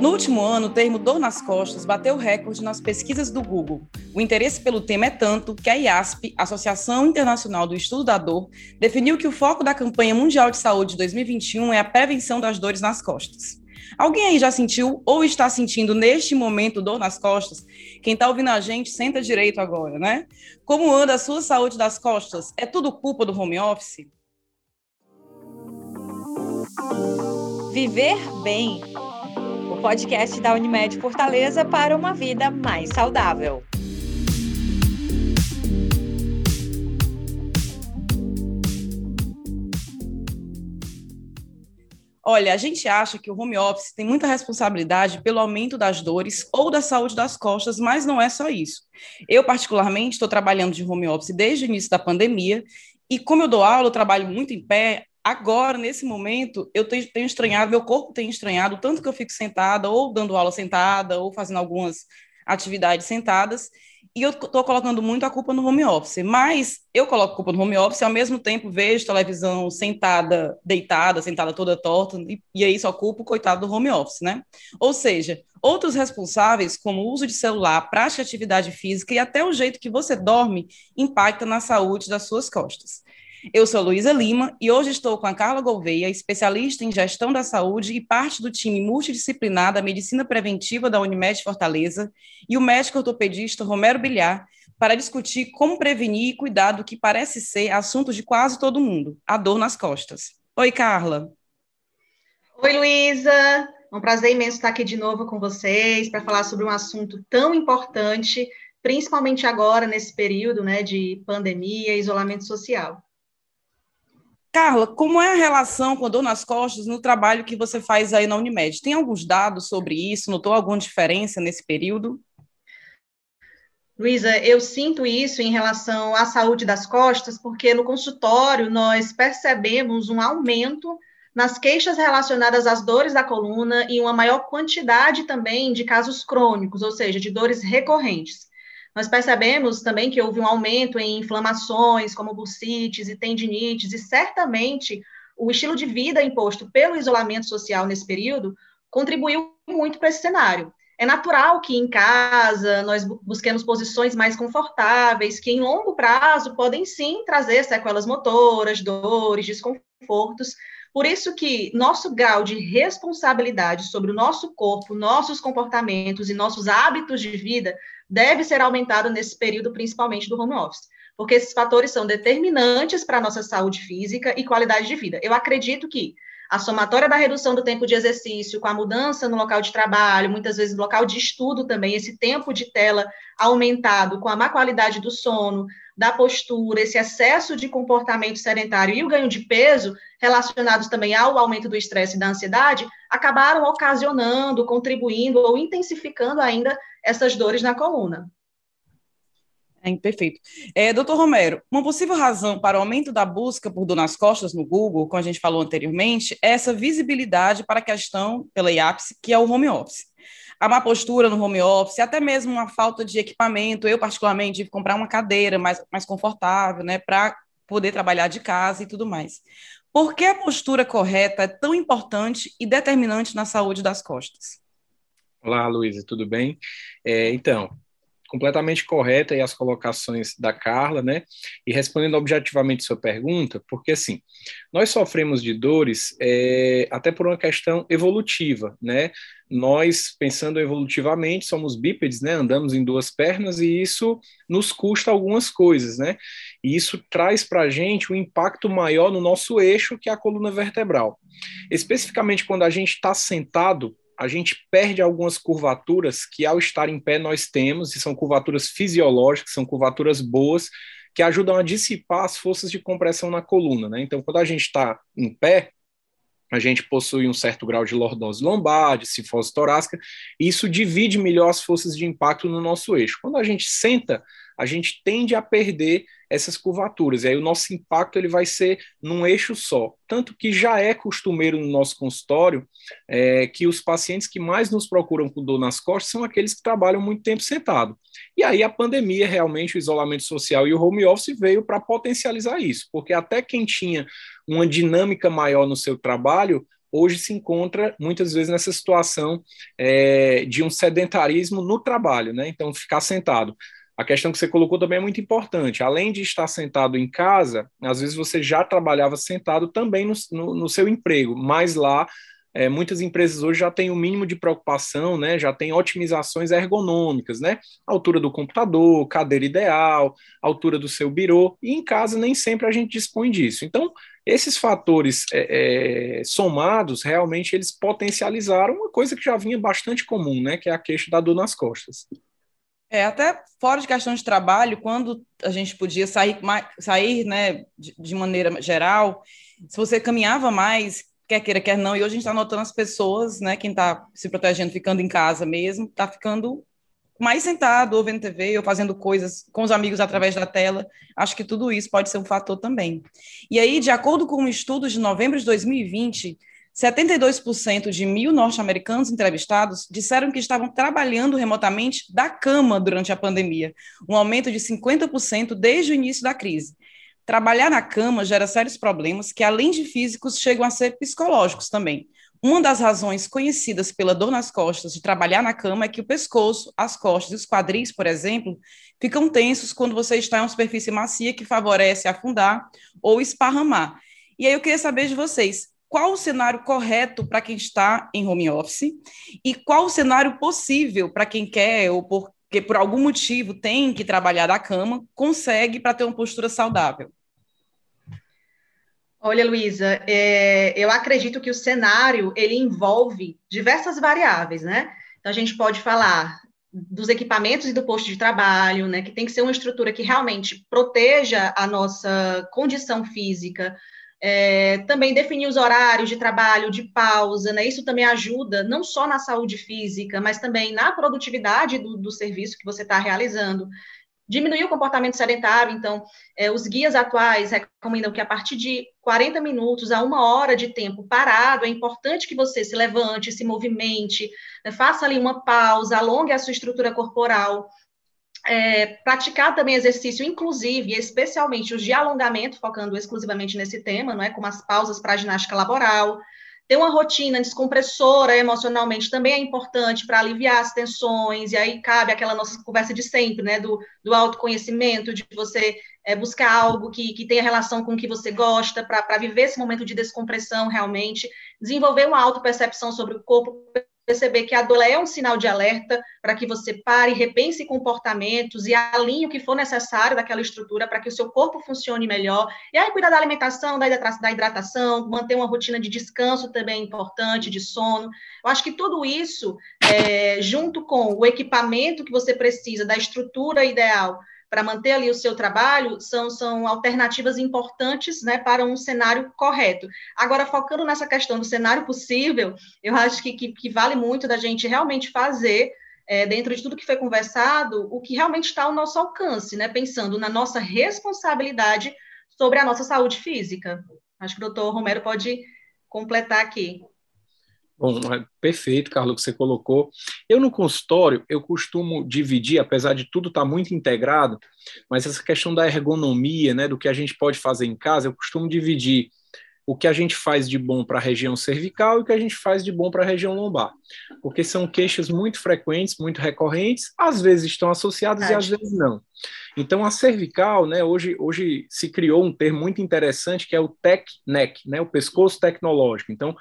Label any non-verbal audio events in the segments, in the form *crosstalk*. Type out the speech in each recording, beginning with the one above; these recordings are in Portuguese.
No último ano, o termo dor nas costas bateu recorde nas pesquisas do Google. O interesse pelo tema é tanto que a IASP, Associação Internacional do Estudo da Dor, definiu que o foco da campanha mundial de saúde de 2021 é a prevenção das dores nas costas. Alguém aí já sentiu ou está sentindo neste momento dor nas costas? Quem está ouvindo a gente, senta direito agora, né? Como anda a sua saúde das costas? É tudo culpa do home office? Viver bem podcast da Unimed Fortaleza para uma vida mais saudável. Olha, a gente acha que o home office tem muita responsabilidade pelo aumento das dores ou da saúde das costas, mas não é só isso. Eu, particularmente, estou trabalhando de home office desde o início da pandemia e como eu dou aula, eu trabalho muito em pé, Agora, nesse momento, eu tenho, tenho estranhado, meu corpo tem estranhado, tanto que eu fico sentada, ou dando aula sentada, ou fazendo algumas atividades sentadas, e eu estou colocando muito a culpa no home office. Mas eu coloco a culpa no home office e, ao mesmo tempo, vejo televisão sentada, deitada, sentada toda torta, e, e aí só culpo o coitado do home office, né? Ou seja, outros responsáveis, como o uso de celular, prática de atividade física e até o jeito que você dorme, impacta na saúde das suas costas. Eu sou Luísa Lima e hoje estou com a Carla Gouveia, especialista em gestão da saúde e parte do time multidisciplinar da medicina preventiva da Unimed Fortaleza, e o médico ortopedista Romero Bilhar, para discutir como prevenir e cuidar do que parece ser assunto de quase todo mundo, a dor nas costas. Oi, Carla. Oi, Luísa. É um prazer imenso estar aqui de novo com vocês para falar sobre um assunto tão importante, principalmente agora, nesse período né, de pandemia e isolamento social. Carla, como é a relação com a dor nas costas no trabalho que você faz aí na Unimed? Tem alguns dados sobre isso? Notou alguma diferença nesse período? Luísa, eu sinto isso em relação à saúde das costas, porque no consultório nós percebemos um aumento nas queixas relacionadas às dores da coluna e uma maior quantidade também de casos crônicos, ou seja, de dores recorrentes. Nós percebemos também que houve um aumento em inflamações, como bursites e tendinites, e certamente o estilo de vida imposto pelo isolamento social nesse período contribuiu muito para esse cenário. É natural que em casa nós busquemos posições mais confortáveis, que em longo prazo podem sim trazer sequelas motoras, dores, desconfortos. Por isso que nosso grau de responsabilidade sobre o nosso corpo, nossos comportamentos e nossos hábitos de vida deve ser aumentado nesse período, principalmente do home office, porque esses fatores são determinantes para a nossa saúde física e qualidade de vida. Eu acredito que a somatória da redução do tempo de exercício, com a mudança no local de trabalho, muitas vezes no local de estudo também, esse tempo de tela aumentado, com a má qualidade do sono, da postura, esse excesso de comportamento sedentário e o ganho de peso, relacionados também ao aumento do estresse e da ansiedade, acabaram ocasionando, contribuindo ou intensificando ainda essas dores na coluna. É, perfeito. É, doutor Romero, uma possível razão para o aumento da busca por dor nas costas no Google, como a gente falou anteriormente, é essa visibilidade para a questão pela IAPS, que é o home office. A má postura no home office, até mesmo uma falta de equipamento. Eu, particularmente, tive comprar uma cadeira mais, mais confortável, né, para poder trabalhar de casa e tudo mais. Por que a postura correta é tão importante e determinante na saúde das costas? Olá, Luísa, tudo bem? É, então, completamente correta e as colocações da Carla, né? E respondendo objetivamente sua pergunta, porque assim, nós sofremos de dores é, até por uma questão evolutiva, né? Nós, pensando evolutivamente, somos bípedes, né? Andamos em duas pernas e isso nos custa algumas coisas, né? E isso traz para a gente um impacto maior no nosso eixo, que é a coluna vertebral. Especificamente quando a gente está sentado, a gente perde algumas curvaturas que, ao estar em pé, nós temos, e são curvaturas fisiológicas, são curvaturas boas, que ajudam a dissipar as forças de compressão na coluna. Né? Então, quando a gente está em pé, a gente possui um certo grau de lordose lombar, de cifose torácica, e isso divide melhor as forças de impacto no nosso eixo. Quando a gente senta, a gente tende a perder essas curvaturas. E aí o nosso impacto ele vai ser num eixo só. Tanto que já é costumeiro no nosso consultório é, que os pacientes que mais nos procuram com dor nas costas são aqueles que trabalham muito tempo sentado. E aí a pandemia, realmente, o isolamento social e o home office veio para potencializar isso, porque até quem tinha uma dinâmica maior no seu trabalho hoje se encontra muitas vezes nessa situação é, de um sedentarismo no trabalho, né? Então, ficar sentado. A questão que você colocou também é muito importante. Além de estar sentado em casa, às vezes você já trabalhava sentado também no, no, no seu emprego, mas lá é, muitas empresas hoje já têm o um mínimo de preocupação, né? Já tem otimizações ergonômicas, né? Altura do computador, cadeira ideal, altura do seu birô, e em casa nem sempre a gente dispõe disso. Então, esses fatores é, é, somados, realmente eles potencializaram uma coisa que já vinha bastante comum, né? Que é a queixa da dor nas costas. É, até fora de questão de trabalho, quando a gente podia sair, sair né, de, de maneira geral, se você caminhava mais, quer queira, quer não, e hoje a gente está notando as pessoas, né, quem está se protegendo, ficando em casa mesmo, está ficando mais sentado, ou vendo TV, ou fazendo coisas com os amigos através da tela. Acho que tudo isso pode ser um fator também. E aí, de acordo com um estudo de novembro de 2020, 72% de mil norte-americanos entrevistados disseram que estavam trabalhando remotamente da cama durante a pandemia, um aumento de 50% desde o início da crise. Trabalhar na cama gera sérios problemas que, além de físicos, chegam a ser psicológicos também. Uma das razões conhecidas pela dor nas costas de trabalhar na cama é que o pescoço, as costas e os quadris, por exemplo, ficam tensos quando você está em uma superfície macia que favorece afundar ou esparramar. E aí eu queria saber de vocês, qual o cenário correto para quem está em home office e qual o cenário possível para quem quer ou porque por algum motivo tem que trabalhar da cama, consegue para ter uma postura saudável. Olha, Luísa, é, eu acredito que o cenário ele envolve diversas variáveis, né? Então a gente pode falar dos equipamentos e do posto de trabalho, né? Que tem que ser uma estrutura que realmente proteja a nossa condição física, é, também definir os horários de trabalho, de pausa, né? Isso também ajuda não só na saúde física, mas também na produtividade do, do serviço que você está realizando. Diminuir o comportamento sedentário, então, é, os guias atuais recomendam que a partir de 40 minutos a uma hora de tempo parado, é importante que você se levante, se movimente, né? faça ali uma pausa, alongue a sua estrutura corporal, é, praticar também exercício, inclusive, especialmente os de alongamento, focando exclusivamente nesse tema, não é? Como as pausas para ginástica laboral. Ter uma rotina descompressora emocionalmente também é importante para aliviar as tensões, e aí cabe aquela nossa conversa de sempre, né? Do, do autoconhecimento, de você é, buscar algo que, que tenha relação com o que você gosta, para viver esse momento de descompressão realmente, desenvolver uma autopercepção sobre o corpo perceber que a dor é um sinal de alerta para que você pare, repense comportamentos e alinhe o que for necessário daquela estrutura para que o seu corpo funcione melhor. E aí, cuidar da alimentação, da hidratação, manter uma rotina de descanso também é importante, de sono. Eu acho que tudo isso, é, junto com o equipamento que você precisa, da estrutura ideal para manter ali o seu trabalho são, são alternativas importantes né, para um cenário correto. Agora, focando nessa questão do cenário possível, eu acho que, que, que vale muito da gente realmente fazer, é, dentro de tudo que foi conversado, o que realmente está ao nosso alcance, né, pensando na nossa responsabilidade sobre a nossa saúde física. Acho que o doutor Romero pode completar aqui. Bom, é perfeito, Carlos, que você colocou. Eu no consultório, eu costumo dividir, apesar de tudo estar tá muito integrado, mas essa questão da ergonomia, né, do que a gente pode fazer em casa, eu costumo dividir o que a gente faz de bom para a região cervical e o que a gente faz de bom para a região lombar, porque são queixas muito frequentes, muito recorrentes, às vezes estão associadas e às vezes não. Então a cervical, né, hoje, hoje se criou um termo muito interessante que é o tech neck, né, o pescoço tecnológico. Então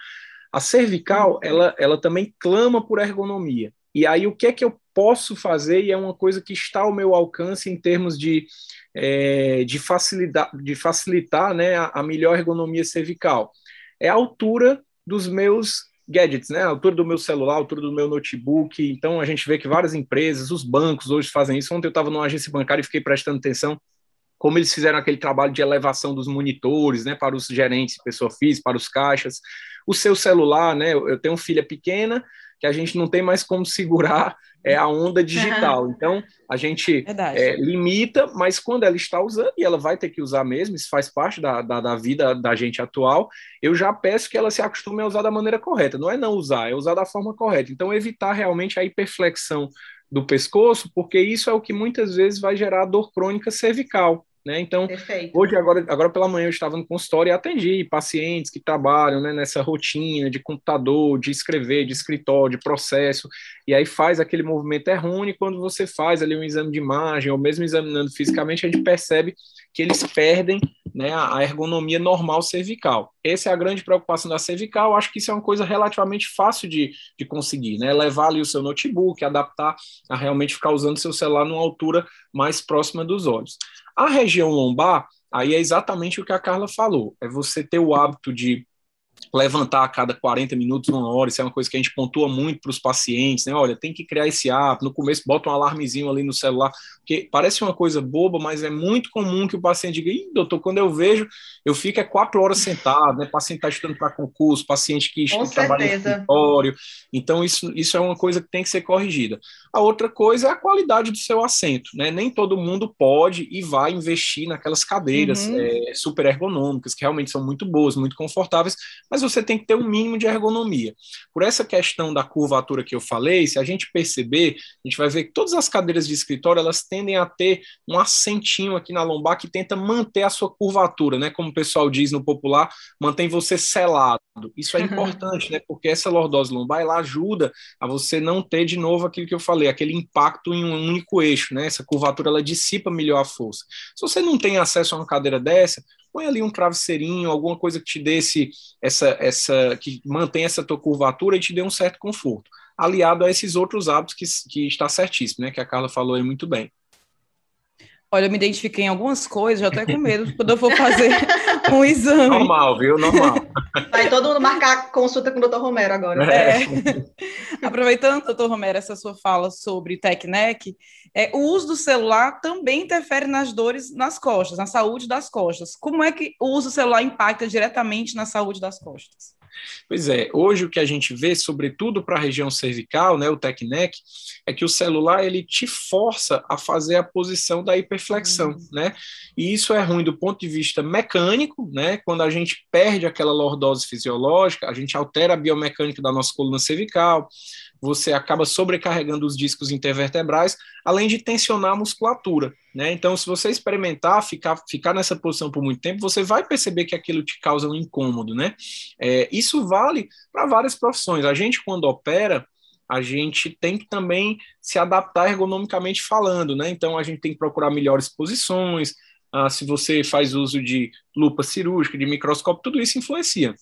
a cervical, ela, ela também clama por ergonomia. E aí, o que é que eu posso fazer? E é uma coisa que está ao meu alcance em termos de, é, de, facilitar, de facilitar né, a, a melhor ergonomia cervical. É a altura dos meus gadgets, né? A altura do meu celular, a altura do meu notebook. Então, a gente vê que várias empresas, os bancos hoje fazem isso. Ontem eu estava numa agência bancária e fiquei prestando atenção como eles fizeram aquele trabalho de elevação dos monitores, né, para os gerentes, pessoa física, para os caixas o seu celular, né? Eu tenho uma filha pequena que a gente não tem mais como segurar é, a onda digital. Uhum. *laughs* Então, a gente é, limita, mas quando ela está usando, e ela vai ter que usar mesmo, isso faz parte da, da, da, vida da gente atual, eu já peço que ela se acostume a usar da maneira correta. Não é não usar, é usar da forma correta. Então, evitar realmente a hiperflexão do pescoço, porque isso é o que muitas vezes vai gerar dor crônica cervical né? Então, Perfeito. hoje, agora, agora pela manhã, eu estava no consultório e atendi pacientes que trabalham né, nessa rotina de computador, de escrever, de escritório, de processo, e aí faz aquele movimento errôneo, e quando você faz ali um exame de imagem, ou mesmo examinando fisicamente, a gente percebe que eles perdem né, a ergonomia normal cervical. Essa é a grande preocupação da cervical, acho que isso é uma coisa relativamente fácil de, de conseguir, né? Levar ali o seu notebook, adaptar a realmente ficar usando seu celular numa altura mais próxima dos olhos. A região lombar, aí é exatamente o que a Carla falou, é você ter o hábito de levantar a cada 40 minutos, uma hora, isso é uma coisa que a gente pontua muito para os pacientes, né? Olha, tem que criar esse hábito, no começo bota um alarmezinho ali no celular, porque parece uma coisa boba, mas é muito comum que o paciente diga, Ih, doutor, quando eu vejo, eu fico é quatro horas sentado, né? Paciente está estudando para concurso, paciente que Com trabalha no escritório, então isso, isso é uma coisa que tem que ser corrigida. A outra coisa é a qualidade do seu assento, né? Nem todo mundo pode e vai investir naquelas cadeiras uhum. é, super ergonômicas, que realmente são muito boas, muito confortáveis, mas você tem que ter um mínimo de ergonomia. Por essa questão da curvatura que eu falei, se a gente perceber, a gente vai ver que todas as cadeiras de escritório elas tendem a ter um assentinho aqui na lombar que tenta manter a sua curvatura, né? Como o pessoal diz no popular, mantém você selado. Isso é importante, né? Porque essa lordose lombar ela ajuda a você não ter de novo aquilo que eu falei, aquele impacto em um único eixo, né? Essa curvatura ela dissipa melhor a força. Se você não tem acesso a uma cadeira dessa, põe ali um travesseirinho, alguma coisa que te dê esse, essa, essa, que mantenha essa tua curvatura e te dê um certo conforto, aliado a esses outros hábitos que, que está certíssimo, né? Que a Carla falou aí muito bem. Olha, eu me identifiquei em algumas coisas, já até com medo quando eu for fazer *laughs* *laughs* um exame. Normal, viu? Normal. Vai todo mundo marcar consulta com o doutor Romero agora. É. é. *laughs* Aproveitando, doutor Romero, essa sua fala sobre TecNec, é, o uso do celular também interfere nas dores nas costas, na saúde das costas. Como é que o uso do celular impacta diretamente na saúde das costas? Pois é, hoje o que a gente vê, sobretudo para a região cervical, né, o TECNEC, é que o celular ele te força a fazer a posição da hiperflexão, uhum. né? E isso é ruim do ponto de vista mecânico, né? Quando a gente perde aquela lordose fisiológica, a gente altera a biomecânica da nossa coluna cervical, você acaba sobrecarregando os discos intervertebrais, além de tensionar a musculatura. Né? Então, se você experimentar ficar, ficar nessa posição por muito tempo, você vai perceber que aquilo te causa um incômodo. Né? É, isso vale para várias profissões. A gente, quando opera, a gente tem que também se adaptar ergonomicamente falando. Né? Então, a gente tem que procurar melhores posições. Ah, se você faz uso de lupa cirúrgica, de microscópio, tudo isso influencia.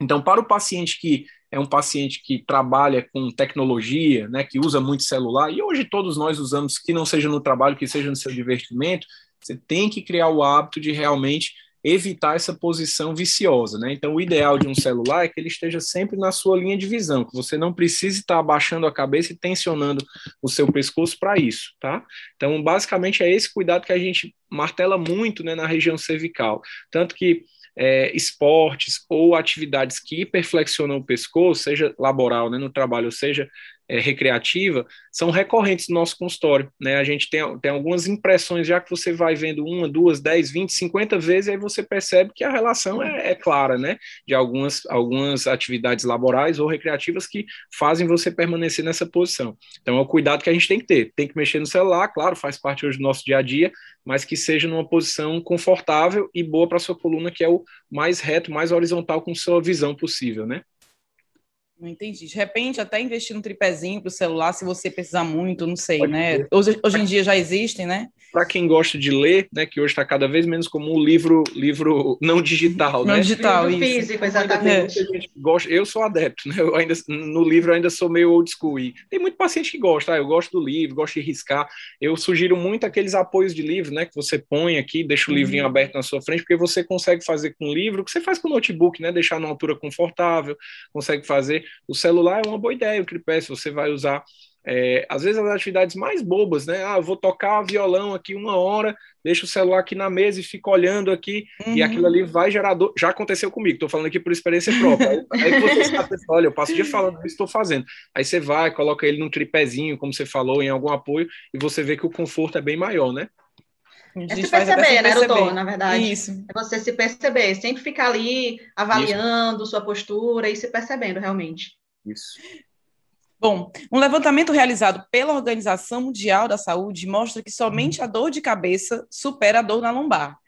Então, para o paciente que é um paciente que trabalha com tecnologia, né, que usa muito celular, e hoje todos nós usamos, que não seja no trabalho, que seja no seu divertimento, você tem que criar o hábito de realmente evitar essa posição viciosa, né? Então, o ideal de um celular é que ele esteja sempre na sua linha de visão, que você não precise estar abaixando a cabeça e tensionando o seu pescoço para isso, tá? Então, basicamente é esse cuidado que a gente martela muito, né, na região cervical, tanto que é, esportes ou atividades que hiperflexionam o pescoço, seja laboral, né, no trabalho, ou seja é, recreativa, são recorrentes no nosso consultório. Né? A gente tem, tem algumas impressões, já que você vai vendo uma, duas, dez, vinte, cinquenta vezes, aí você percebe que a relação é, é, clara, né? De algumas, algumas atividades laborais ou recreativas que fazem você permanecer nessa posição. Então, é o cuidado que a gente tem que ter. Tem que mexer no celular, claro, faz parte hoje do nosso dia a dia, mas que seja numa posição confortável e boa para sua coluna, que é o mais reto, mais horizontal com sua visão possível, né? Não entendi. De repente, até investir no tripézinho para o celular, se você precisar muito, não sei, Pode né? Hoje, hoje, em dia já existem, né? Para quem gosta de ler, né, que hoje está cada vez menos como um livro, livro não digital, não né? digital, livro isso. físico, exatamente. Gosta, eu sou adepto, né? Eu ainda no livro eu ainda sou meio old school. E tem muito paciente que gosta, ah, eu gosto do livro, gosto de riscar. Eu sugiro muito aqueles apoios de livro, né, que você põe aqui, deixa o livrinho uhum. aberto na sua frente, porque você consegue fazer com o livro, o que você faz com o notebook, né? Deixar numa altura confortável, consegue fazer o celular é uma boa ideia, o tripé, se você vai usar, é, às vezes, as atividades mais bobas, né? Ah, eu vou tocar violão aqui uma hora, deixa o celular aqui na mesa e fica olhando aqui, uhum. e aquilo ali vai gerar dor. Já aconteceu comigo, estou falando aqui por experiência própria. Aí, você sabe, olha, eu passo o dia falando o que estou fazendo. Aí você vai, coloca ele num tripézinho, como você falou, em algum apoio, e você vê que o conforto é bem maior, né? É se perceber, né, doutor? Na verdade. Isso. É você se perceber, sempre ficar ali avaliando Isso. sua postura e se percebendo realmente. Isso. Bom, um levantamento realizado pela Organização Mundial da Saúde mostra que somente a dor de cabeça supera a dor na lombar.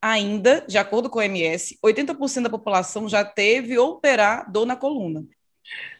Ainda, de acordo com o OMS, 80% da população já teve ou terá dor na coluna.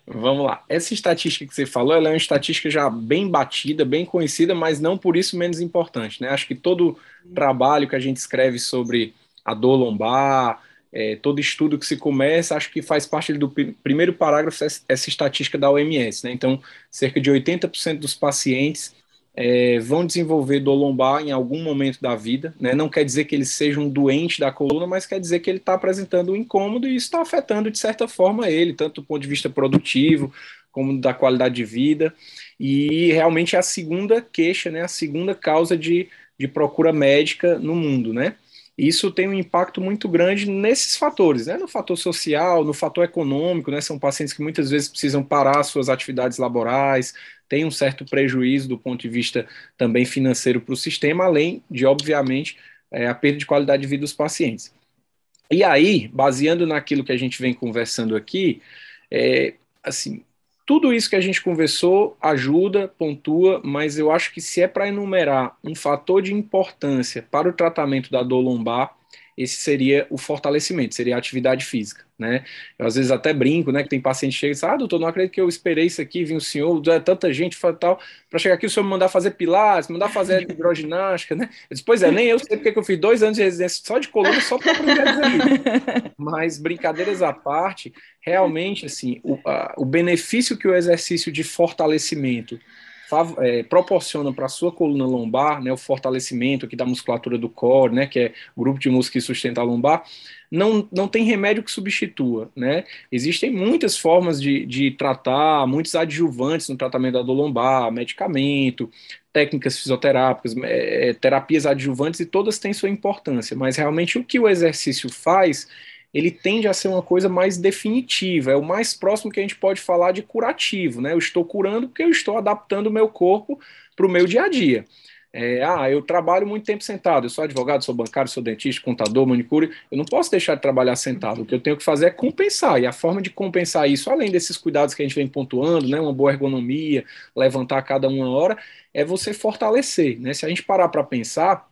Vamos lá. Essa estatística que você falou, ela é uma estatística já bem batida, bem conhecida, mas não por isso menos importante. Né? Acho que todo trabalho que a gente escreve sobre a dor lombar, é, todo estudo que se começa, acho que faz parte do primeiro parágrafo essa estatística da OMS. Né? Então, cerca de 80% dos pacientes é, vão desenvolver dor lombar em algum momento da vida. Né? Não quer dizer que eles sejam doentes da coluna, mas quer dizer que ele está apresentando um incômodo e isso está afetando, de certa forma, ele, tanto do ponto de vista produtivo, como da qualidade de vida. E realmente é a segunda queixa, né? a segunda causa de, de procura médica no mundo. Né? Isso tem um impacto muito grande nesses fatores, né? no fator social, no fator econômico, né? são pacientes que muitas vezes precisam parar suas atividades laborais, tem um certo prejuízo do ponto de vista também financeiro para o sistema, além de, obviamente, é, a perda de qualidade de vida dos pacientes. E aí, baseando naquilo que a gente vem conversando aqui, é, assim, tudo isso que a gente conversou ajuda, pontua, mas eu acho que se é para enumerar um fator de importância para o tratamento da dor lombar, esse seria o fortalecimento, seria a atividade física, né? Eu às vezes até brinco, né, que tem paciente que chega e diz, ah, doutor, não acredito que eu esperei isso aqui, vi o senhor, é tanta gente tal, para chegar aqui o senhor me mandar fazer pilates, mandar fazer *laughs* hidroginástica, né? Eu disse, pois é, nem eu sei porque que eu fiz dois anos de residência só de coluna, só para aprender isso. *laughs* Mas, brincadeiras à parte, realmente, assim, o, a, o benefício que o exercício de fortalecimento é, proporciona para a sua coluna lombar, né, o fortalecimento aqui da musculatura do core, né, que é o grupo de músculos que sustenta a lombar, não, não tem remédio que substitua, né? Existem muitas formas de, de tratar, muitos adjuvantes no tratamento da dor lombar, medicamento, técnicas fisioterápicas, é, terapias adjuvantes, e todas têm sua importância, mas realmente o que o exercício faz ele tende a ser uma coisa mais definitiva, é o mais próximo que a gente pode falar de curativo, né? Eu estou curando porque eu estou adaptando o meu corpo para o meu dia a dia. É, ah, eu trabalho muito tempo sentado, eu sou advogado, sou bancário, sou dentista, contador, manicure, eu não posso deixar de trabalhar sentado, o que eu tenho que fazer é compensar, e a forma de compensar isso, além desses cuidados que a gente vem pontuando, né, uma boa ergonomia, levantar a cada uma hora, é você fortalecer, né, se a gente parar para pensar,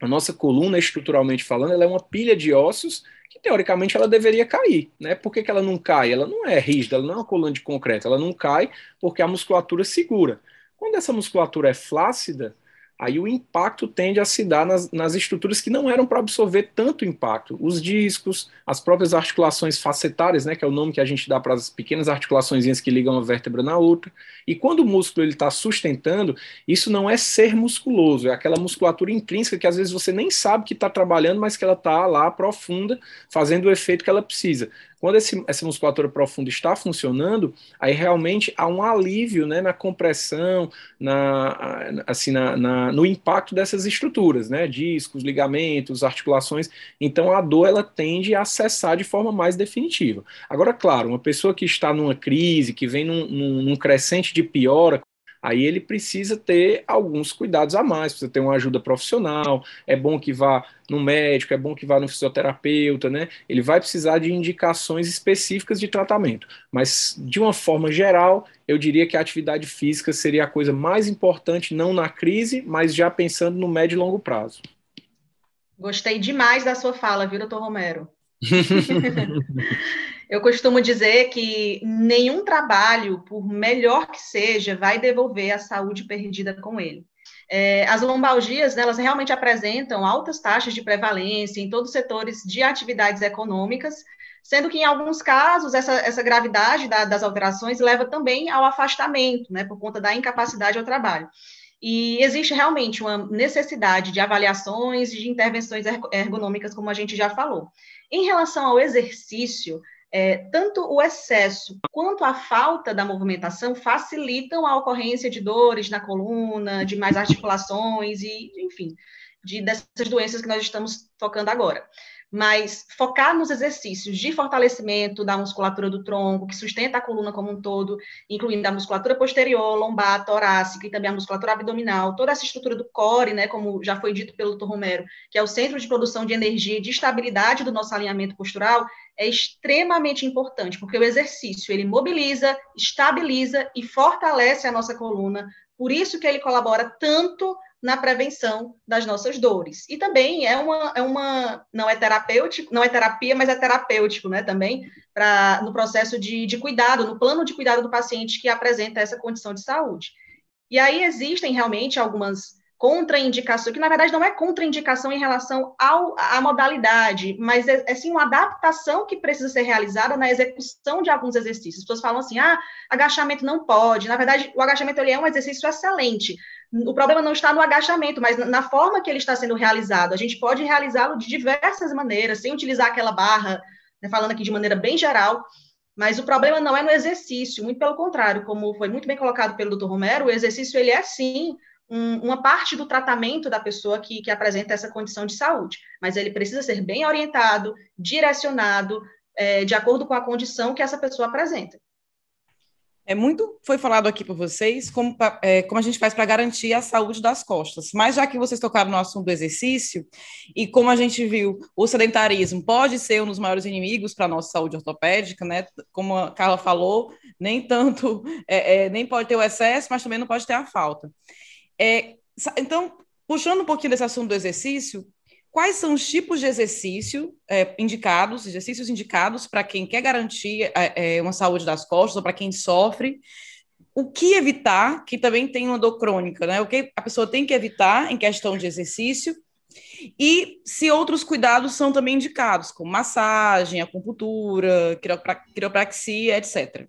a nossa coluna, estruturalmente falando, ela é uma pilha de ossos que teoricamente ela deveria cair. Né? Por que, que ela não cai? Ela não é rígida, ela não é uma coluna de concreto, ela não cai porque a musculatura segura. Quando essa musculatura é flácida, aí o impacto tende a se dar nas, nas estruturas que não eram para absorver tanto impacto. Os discos, as próprias articulações facetárias, né, que é o nome que a gente dá para as pequenas articulações que ligam uma vértebra na outra. E quando o músculo está sustentando, isso não é ser musculoso, é aquela musculatura intrínseca que às vezes você nem sabe que está trabalhando, mas que ela está lá profunda, fazendo o efeito que ela precisa. Quando esse, essa musculatura profunda está funcionando, aí realmente há um alívio né, na compressão, na, assim, na, na, no impacto dessas estruturas, né, discos, ligamentos, articulações. Então a dor ela tende a cessar de forma mais definitiva. Agora, claro, uma pessoa que está numa crise, que vem num, num, num crescente de piora, aí ele precisa ter alguns cuidados a mais, precisa ter uma ajuda profissional, é bom que vá no médico, é bom que vá no fisioterapeuta, né? Ele vai precisar de indicações específicas de tratamento, mas de uma forma geral, eu diria que a atividade física seria a coisa mais importante, não na crise, mas já pensando no médio e longo prazo. Gostei demais da sua fala, viu, doutor Romero? *laughs* Eu costumo dizer que nenhum trabalho, por melhor que seja, vai devolver a saúde perdida com ele. É, as lombalgias, né, elas realmente apresentam altas taxas de prevalência em todos os setores de atividades econômicas, sendo que, em alguns casos, essa, essa gravidade da, das alterações leva também ao afastamento, né, por conta da incapacidade ao trabalho. E existe realmente uma necessidade de avaliações e de intervenções ergonômicas, como a gente já falou. Em relação ao exercício, é, tanto o excesso quanto a falta da movimentação facilitam a ocorrência de dores na coluna, de mais articulações e, enfim, de dessas doenças que nós estamos tocando agora. Mas focar nos exercícios de fortalecimento da musculatura do tronco, que sustenta a coluna como um todo, incluindo a musculatura posterior, lombar, torácica e também a musculatura abdominal, toda essa estrutura do core, né, como já foi dito pelo Dr. Romero, que é o centro de produção de energia e de estabilidade do nosso alinhamento postural, é extremamente importante, porque o exercício, ele mobiliza, estabiliza e fortalece a nossa coluna, por isso que ele colabora tanto na prevenção das nossas dores. E também é uma, é uma não é terapêutico, não é terapia, mas é terapêutico, né, também, para no processo de, de cuidado, no plano de cuidado do paciente que apresenta essa condição de saúde. E aí existem realmente algumas contraindicação, que na verdade não é contraindicação em relação ao, à modalidade, mas é, é sim uma adaptação que precisa ser realizada na execução de alguns exercícios. As pessoas falam assim, ah, agachamento não pode. Na verdade, o agachamento ele é um exercício excelente. O problema não está no agachamento, mas na forma que ele está sendo realizado. A gente pode realizá-lo de diversas maneiras, sem utilizar aquela barra, né, falando aqui de maneira bem geral, mas o problema não é no exercício, muito pelo contrário, como foi muito bem colocado pelo Dr. Romero, o exercício ele é sim um, uma parte do tratamento da pessoa que, que apresenta essa condição de saúde, mas ele precisa ser bem orientado, direcionado, é, de acordo com a condição que essa pessoa apresenta. É muito foi falado aqui por vocês como, é, como a gente faz para garantir a saúde das costas. Mas já que vocês tocaram no assunto do exercício, e como a gente viu, o sedentarismo pode ser um dos maiores inimigos para a nossa saúde ortopédica, né? Como a Carla falou, nem tanto, *laughs* é, é, nem pode ter o excesso, mas também não pode ter a falta. É, então, puxando um pouquinho desse assunto do exercício, quais são os tipos de exercício é, indicados, exercícios indicados para quem quer garantir é, é, uma saúde das costas ou para quem sofre? O que evitar, que também tem uma dor crônica, né? O que a pessoa tem que evitar em questão de exercício e se outros cuidados são também indicados, como massagem, acupuntura, quiropraxia, etc.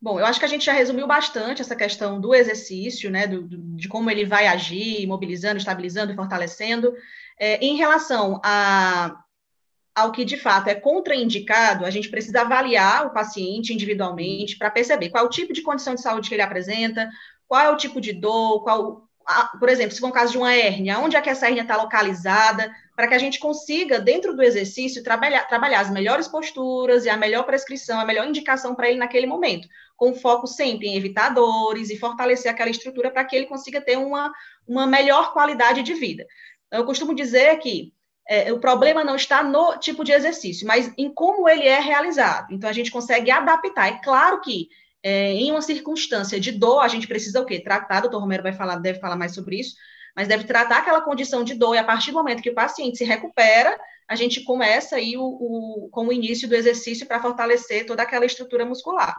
Bom, eu acho que a gente já resumiu bastante essa questão do exercício, né, do, de como ele vai agir, mobilizando, estabilizando e fortalecendo. É, em relação a, ao que de fato é contraindicado, a gente precisa avaliar o paciente individualmente para perceber qual é o tipo de condição de saúde que ele apresenta, qual é o tipo de dor, qual, por exemplo, se for um caso de uma hérnia, onde é que essa hérnia está localizada, para que a gente consiga, dentro do exercício, trabalhar, trabalhar as melhores posturas e a melhor prescrição, a melhor indicação para ele naquele momento com foco sempre em evitar dores e fortalecer aquela estrutura para que ele consiga ter uma, uma melhor qualidade de vida. Eu costumo dizer que é, o problema não está no tipo de exercício, mas em como ele é realizado. Então, a gente consegue adaptar. É claro que é, em uma circunstância de dor, a gente precisa o quê? Tratar, doutor Romero vai falar, deve falar mais sobre isso, mas deve tratar aquela condição de dor, e a partir do momento que o paciente se recupera, a gente começa aí o, o com o início do exercício para fortalecer toda aquela estrutura muscular.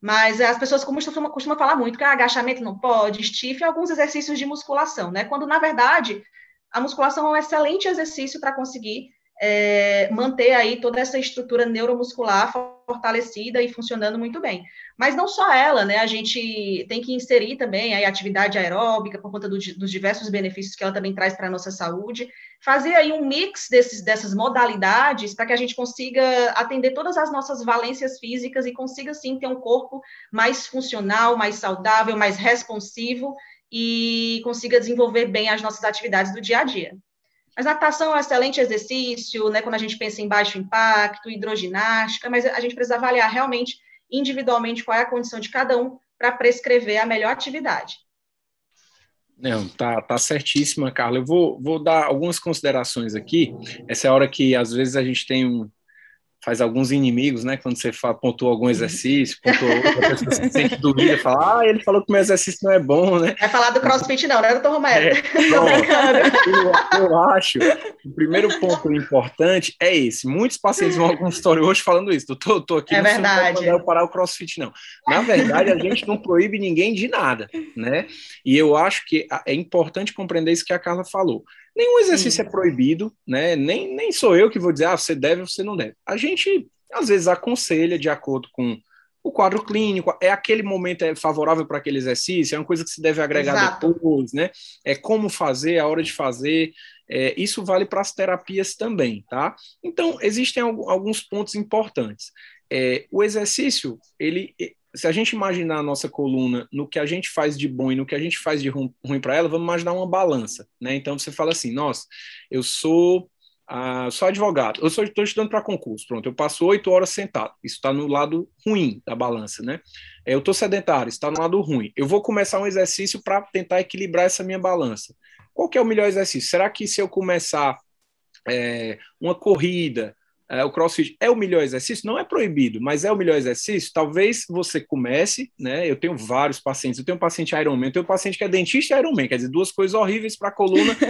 Mas as pessoas costumam, costumam falar muito que ah, agachamento não pode, stiff alguns exercícios de musculação, né? Quando, na verdade, a musculação é um excelente exercício para conseguir é, manter aí toda essa estrutura neuromuscular fortalecida e funcionando muito bem. Mas não só ela, né? A gente tem que inserir também a atividade aeróbica por conta do, dos diversos benefícios que ela também traz para a nossa saúde. Fazer aí um mix desses, dessas modalidades para que a gente consiga atender todas as nossas valências físicas e consiga, sim, ter um corpo mais funcional, mais saudável, mais responsivo e consiga desenvolver bem as nossas atividades do dia a dia. Mas natação é um excelente exercício, né, quando a gente pensa em baixo impacto, hidroginástica, mas a gente precisa avaliar realmente individualmente qual é a condição de cada um para prescrever a melhor atividade. Não, tá, tá certíssima, Carla. Eu vou, vou dar algumas considerações aqui. Essa é a hora que às vezes a gente tem um, faz alguns inimigos, né? Quando você fala, pontua algum exercício, pontua outra pessoa se sente dúvida, fala, ah, ele falou que o meu exercício não é bom, né? Vai falar do crossfit não, né, doutor Romero? É, *laughs* bom, eu, eu, acho, o primeiro ponto importante é esse. Muitos pacientes vão ao consultório hoje falando isso, tô, tô aqui, é não verdade. eu parar o crossfit, não. Na verdade, a gente não proíbe ninguém de nada, né? E eu acho que é importante compreender isso que a Carla falou. Nenhum exercício Sim. é proibido, né? Nem, nem sou eu que vou dizer, ah, você deve ou você não deve. A gente, às vezes, aconselha de acordo com o quadro clínico, é aquele momento é favorável para aquele exercício, é uma coisa que se deve agregar Exato. depois, né? É como fazer, a hora de fazer. É, isso vale para as terapias também, tá? Então, existem alguns pontos importantes. É, o exercício, ele se a gente imaginar a nossa coluna no que a gente faz de bom e no que a gente faz de ruim, ruim para ela, vamos imaginar uma balança, né? Então você fala assim, nossa, eu sou ah, sou advogado, eu estou estudando para concurso, pronto, eu passo oito horas sentado, isso está no lado ruim da balança, né? Eu estou sedentário, está no lado ruim. Eu vou começar um exercício para tentar equilibrar essa minha balança. Qual é o melhor exercício? Será que se eu começar é, uma corrida, é, o crossfit é o melhor exercício? Não é proibido, mas é o melhor exercício? Talvez você comece, né? Eu tenho vários pacientes, eu tenho um paciente Ironman, eu tenho um paciente que é dentista e Ironman, quer dizer, duas coisas horríveis para a coluna *laughs*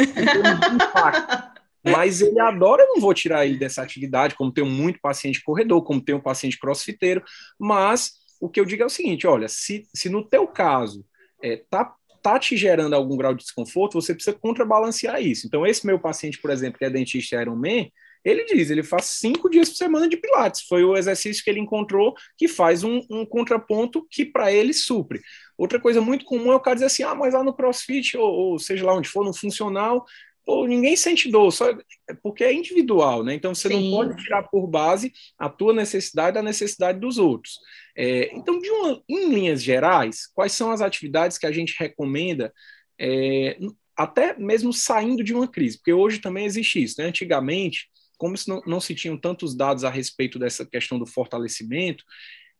Mas ele adora, eu não vou tirar ele dessa atividade, como tenho muito paciente corredor, como tenho um paciente crossfiteiro, mas o que eu digo é o seguinte, olha, se, se no teu caso é, tá tá te gerando algum grau de desconforto, você precisa contrabalancear isso. Então, esse meu paciente, por exemplo, que é dentista Ironman, ele diz, ele faz cinco dias por semana de pilates. Foi o exercício que ele encontrou que faz um, um contraponto que para ele supre. Outra coisa muito comum é o cara dizer assim, ah, mas lá no CrossFit, ou, ou seja lá onde for, no funcional, ou ninguém sente dor, só é porque é individual, né? Então você Sim. não pode tirar por base a tua necessidade da necessidade dos outros. É, então, de uma, em linhas gerais, quais são as atividades que a gente recomenda é, até mesmo saindo de uma crise, porque hoje também existe isso. Né? Antigamente, como não, não se tinham tantos dados a respeito dessa questão do fortalecimento,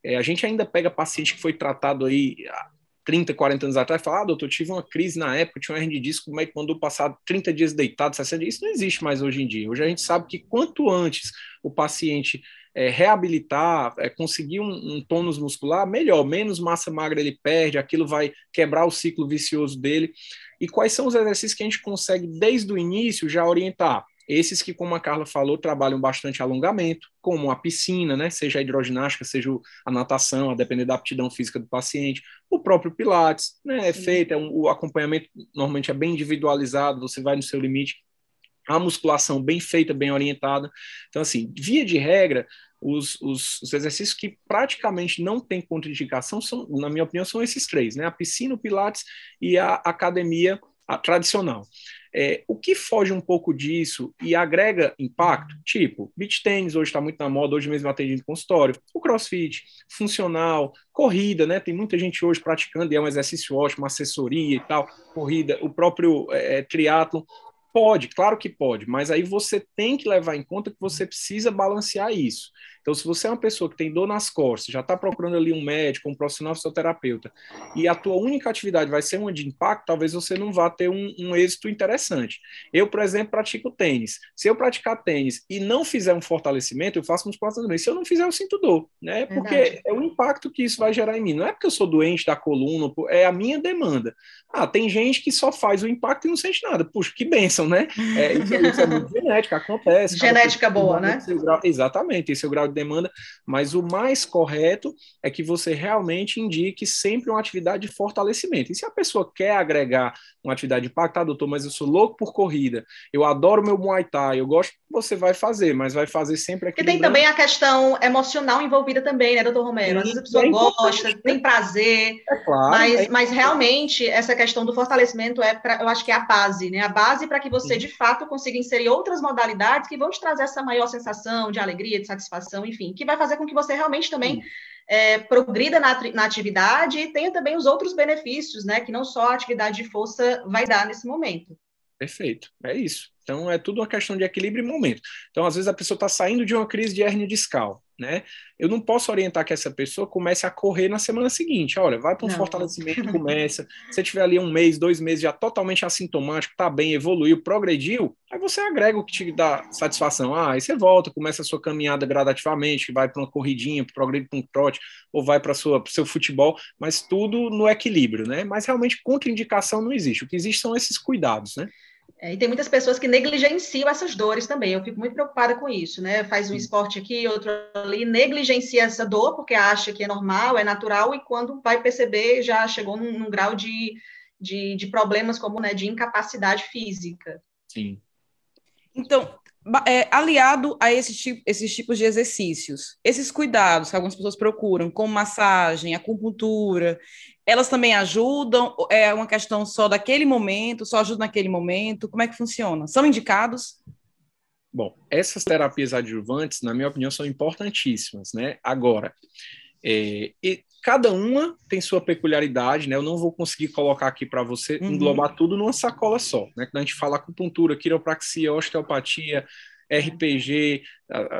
é, a gente ainda pega paciente que foi tratado aí 30, 40 anos atrás, fala, ah, doutor, tive uma crise na época, tinha um hernia de disco, é que mandou passar 30 dias deitado, 60 dias, isso não existe mais hoje em dia. Hoje a gente sabe que quanto antes o paciente é, reabilitar, é, conseguir um, um tônus muscular, melhor, menos massa magra ele perde, aquilo vai quebrar o ciclo vicioso dele. E quais são os exercícios que a gente consegue, desde o início, já orientar? Esses que, como a Carla falou, trabalham bastante alongamento, como a piscina, né, seja a hidroginástica, seja a natação, a depender da aptidão física do paciente, o próprio Pilates, né, é feito, é um, o acompanhamento normalmente é bem individualizado, você vai no seu limite, a musculação bem feita, bem orientada. Então, assim, via de regra, os, os, os, exercícios que praticamente não têm contraindicação são, na minha opinião, são esses três, né? A piscina, o pilates e a academia a tradicional. É, o que foge um pouco disso e agrega impacto, tipo, beach tênis hoje está muito na moda, hoje mesmo atendido em consultório, o crossfit, funcional, corrida, né? Tem muita gente hoje praticando e é um exercício ótimo, assessoria e tal, corrida, o próprio é, triatlo, Pode, claro que pode, mas aí você tem que levar em conta que você precisa balancear isso. Então, se você é uma pessoa que tem dor nas costas, já está procurando ali um médico, um profissional fisioterapeuta, e a tua única atividade vai ser uma de impacto, talvez você não vá ter um, um êxito interessante. Eu, por exemplo, pratico tênis. Se eu praticar tênis e não fizer um fortalecimento, eu faço musculação também. Se eu não fizer, eu sinto dor, né? Porque Verdade. é o impacto que isso vai gerar em mim. Não é porque eu sou doente da coluna, é a minha demanda. Ah, tem gente que só faz o impacto e não sente nada. Puxa, que bênção, né? É, isso, isso é muito genética, acontece. Genética boa, né? Grau, exatamente, esse é o grau demanda, mas o mais correto é que você realmente indique sempre uma atividade de fortalecimento. E se a pessoa quer agregar uma atividade de impacto, ah, doutor, mas eu sou louco por corrida, eu adoro meu Muay Thai, eu gosto, você vai fazer, mas vai fazer sempre aquilo. E tem também a questão emocional envolvida também, né, doutor Romero? Às vezes a pessoa gosta, tem prazer, é claro, mas, é mas realmente essa questão do fortalecimento é, pra, eu acho que é a base, né? A base para que você, Sim. de fato, consiga inserir outras modalidades que vão te trazer essa maior sensação de alegria, de satisfação, enfim, que vai fazer com que você realmente também é, progrida na, na, atividade e tenha também os outros benefícios, né, que não só a atividade de força vai dar nesse momento. Perfeito, é isso. Então é tudo uma questão de equilíbrio e momento. Então, às vezes, a pessoa está saindo de uma crise de hernia discal né? Eu não posso orientar que essa pessoa comece a correr na semana seguinte. Olha, vai para um não. fortalecimento, começa. Se tiver ali um mês, dois meses já totalmente assintomático, tá bem, evoluiu, progrediu, aí você agrega o que te dá satisfação. Ah, aí você volta, começa a sua caminhada gradativamente, vai para uma corridinha, progride para um trote, ou vai para o seu futebol, mas tudo no equilíbrio, né? Mas realmente contraindicação não existe. O que existe são esses cuidados, né? É, e tem muitas pessoas que negligenciam essas dores também. Eu fico muito preocupada com isso, né? Faz um esporte aqui, outro ali, negligencia essa dor porque acha que é normal, é natural, e quando vai perceber já chegou num, num grau de, de, de, problemas como né, de incapacidade física. Sim. Então, é, aliado a esse tipo, esses tipos de exercícios, esses cuidados que algumas pessoas procuram, como massagem, acupuntura, elas também ajudam? É uma questão só daquele momento, só ajuda naquele momento? Como é que funciona? São indicados? Bom, essas terapias adjuvantes, na minha opinião, são importantíssimas, né? Agora, é, cada uma tem sua peculiaridade, né? Eu não vou conseguir colocar aqui para você uhum. englobar tudo numa sacola só, né? Quando a gente fala acupuntura, quiropraxia, osteopatia, RPG,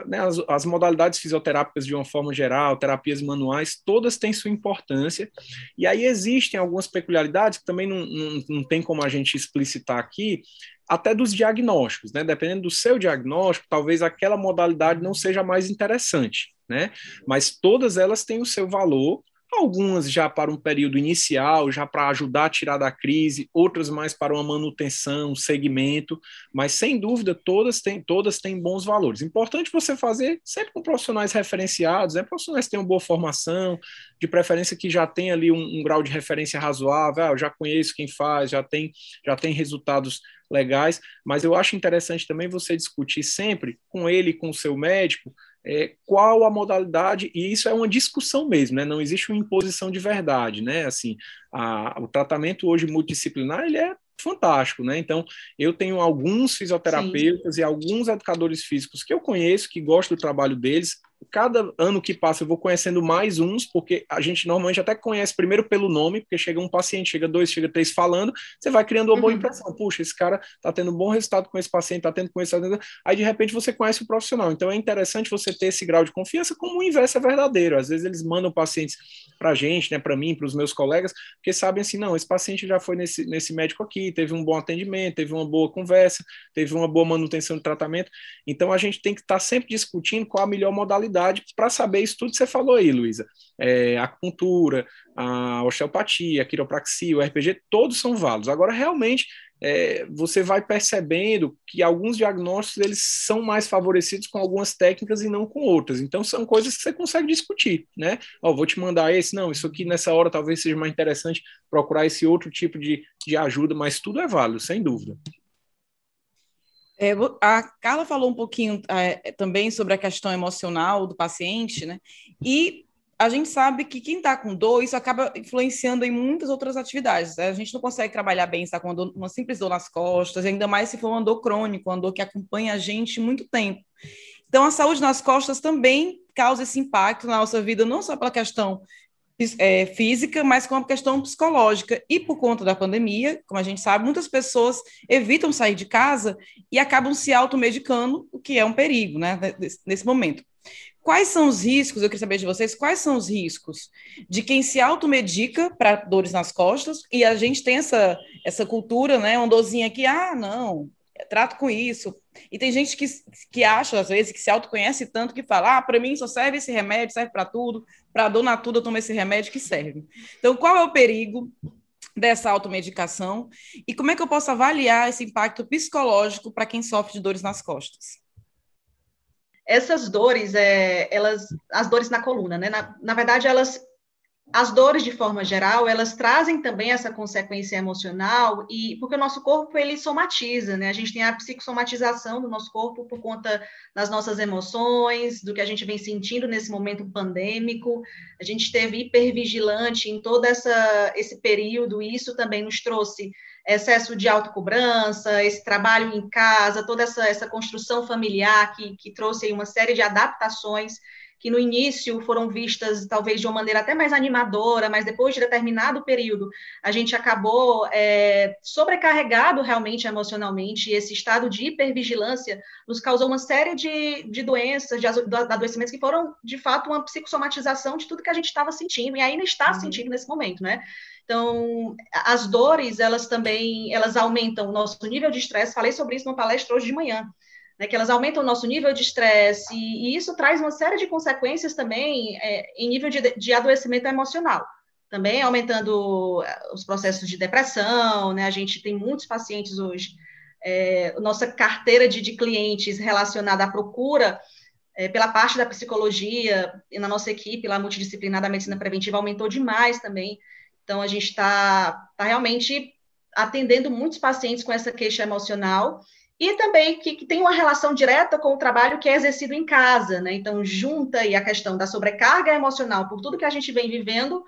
né, as, as, modalidades fisioterápicas de uma forma geral, terapias manuais, todas têm sua importância. E aí existem algumas peculiaridades que também não, não, não tem como a gente explicitar aqui, até dos diagnósticos, né? Dependendo do seu diagnóstico, talvez aquela modalidade não seja mais interessante, né? Mas todas elas têm o seu valor algumas já para um período inicial, já para ajudar a tirar da crise, outras mais para uma manutenção, um segmento, mas sem dúvida todas têm, todas têm bons valores. Importante você fazer sempre com profissionais referenciados, né? profissionais que tenham boa formação, de preferência que já tem ali um, um grau de referência razoável, ah, eu já conheço quem faz, já tem, já tem resultados legais, mas eu acho interessante também você discutir sempre com ele, com o seu médico, é, qual a modalidade, e isso é uma discussão mesmo, né? não existe uma imposição de verdade, né? Assim, a, o tratamento hoje multidisciplinar, ele é fantástico, né? Então, eu tenho alguns fisioterapeutas Sim. e alguns educadores físicos que eu conheço, que gosto do trabalho deles, cada ano que passa eu vou conhecendo mais uns, porque a gente normalmente até conhece primeiro pelo nome, porque chega um paciente, chega dois, chega três falando, você vai criando uma uhum. boa impressão. Puxa, esse cara está tendo um bom resultado com esse paciente, está tendo com esse. Aí de repente você conhece o profissional. Então é interessante você ter esse grau de confiança, como o inverso é verdadeiro. Às vezes eles mandam pacientes para a gente, né, para mim, para os meus colegas, porque sabem assim: não, esse paciente já foi nesse, nesse médico aqui, teve um bom atendimento, teve uma boa conversa, teve uma boa manutenção de tratamento. Então a gente tem que estar tá sempre discutindo qual a melhor modalidade para saber isso tudo que você falou aí, Luísa. É, a acupuntura, a osteopatia, a quiropraxia, o RPG, todos são válidos. Agora, realmente, é, você vai percebendo que alguns diagnósticos eles são mais favorecidos com algumas técnicas e não com outras. Então, são coisas que você consegue discutir, né? Ó, vou te mandar esse, não, isso aqui nessa hora talvez seja mais interessante procurar esse outro tipo de, de ajuda, mas tudo é válido, sem dúvida. É, a Carla falou um pouquinho é, também sobre a questão emocional do paciente, né? E a gente sabe que quem está com dor, isso acaba influenciando em muitas outras atividades. Né? A gente não consegue trabalhar bem está com uma, dor, uma, simples dor nas costas, ainda mais se for uma dor crônica, uma dor que acompanha a gente muito tempo. Então, a saúde nas costas também causa esse impacto na nossa vida, não só pela questão é, física, mas com a questão psicológica. E por conta da pandemia, como a gente sabe, muitas pessoas evitam sair de casa e acabam se automedicando, o que é um perigo né, nesse momento. Quais são os riscos? Eu queria saber de vocês, quais são os riscos de quem se automedica para dores nas costas, e a gente tem essa, essa cultura, né? Uma dorzinha aqui, ah, não, trato com isso. E tem gente que, que acha, às vezes, que se autoconhece tanto que fala: ah, para mim só serve esse remédio, serve para tudo, para dor na tudo eu tomo esse remédio que serve. Então, qual é o perigo dessa automedicação e como é que eu posso avaliar esse impacto psicológico para quem sofre de dores nas costas? essas dores, é, elas, as dores na coluna, né? Na, na verdade, elas, as dores de forma geral, elas trazem também essa consequência emocional e porque o nosso corpo ele somatiza, né? A gente tem a psicossomatização do nosso corpo por conta das nossas emoções, do que a gente vem sentindo nesse momento pandêmico. A gente esteve hipervigilante em todo essa, esse período, e isso também nos trouxe excesso de autocobrança, esse trabalho em casa, toda essa, essa construção familiar que, que trouxe uma série de adaptações que no início foram vistas talvez de uma maneira até mais animadora, mas depois de determinado período a gente acabou é, sobrecarregado realmente emocionalmente, e esse estado de hipervigilância nos causou uma série de, de doenças, de adoecimentos que foram de fato uma psicossomatização de tudo que a gente estava sentindo e ainda está uhum. sentindo nesse momento, né? Então, as dores, elas também, elas aumentam o nosso nível de estresse. Falei sobre isso numa palestra hoje de manhã, né, que elas aumentam o nosso nível de estresse, e, isso traz uma série de consequências também é, em nível de, de adoecimento emocional. Também aumentando é, os processos de depressão, né? A gente tem muitos pacientes hoje, é, nossa carteira de, de clientes relacionada à procura é, pela parte da psicologia, e na nossa equipe, lá multidisciplinar da medicina preventiva, aumentou demais também. Então, a gente está tá realmente atendendo muitos pacientes com essa queixa emocional e também que, que, tem uma relação direta com o trabalho que é exercido em casa, né? Então, junta aí a questão da sobrecarga emocional por tudo que a gente vem vivendo,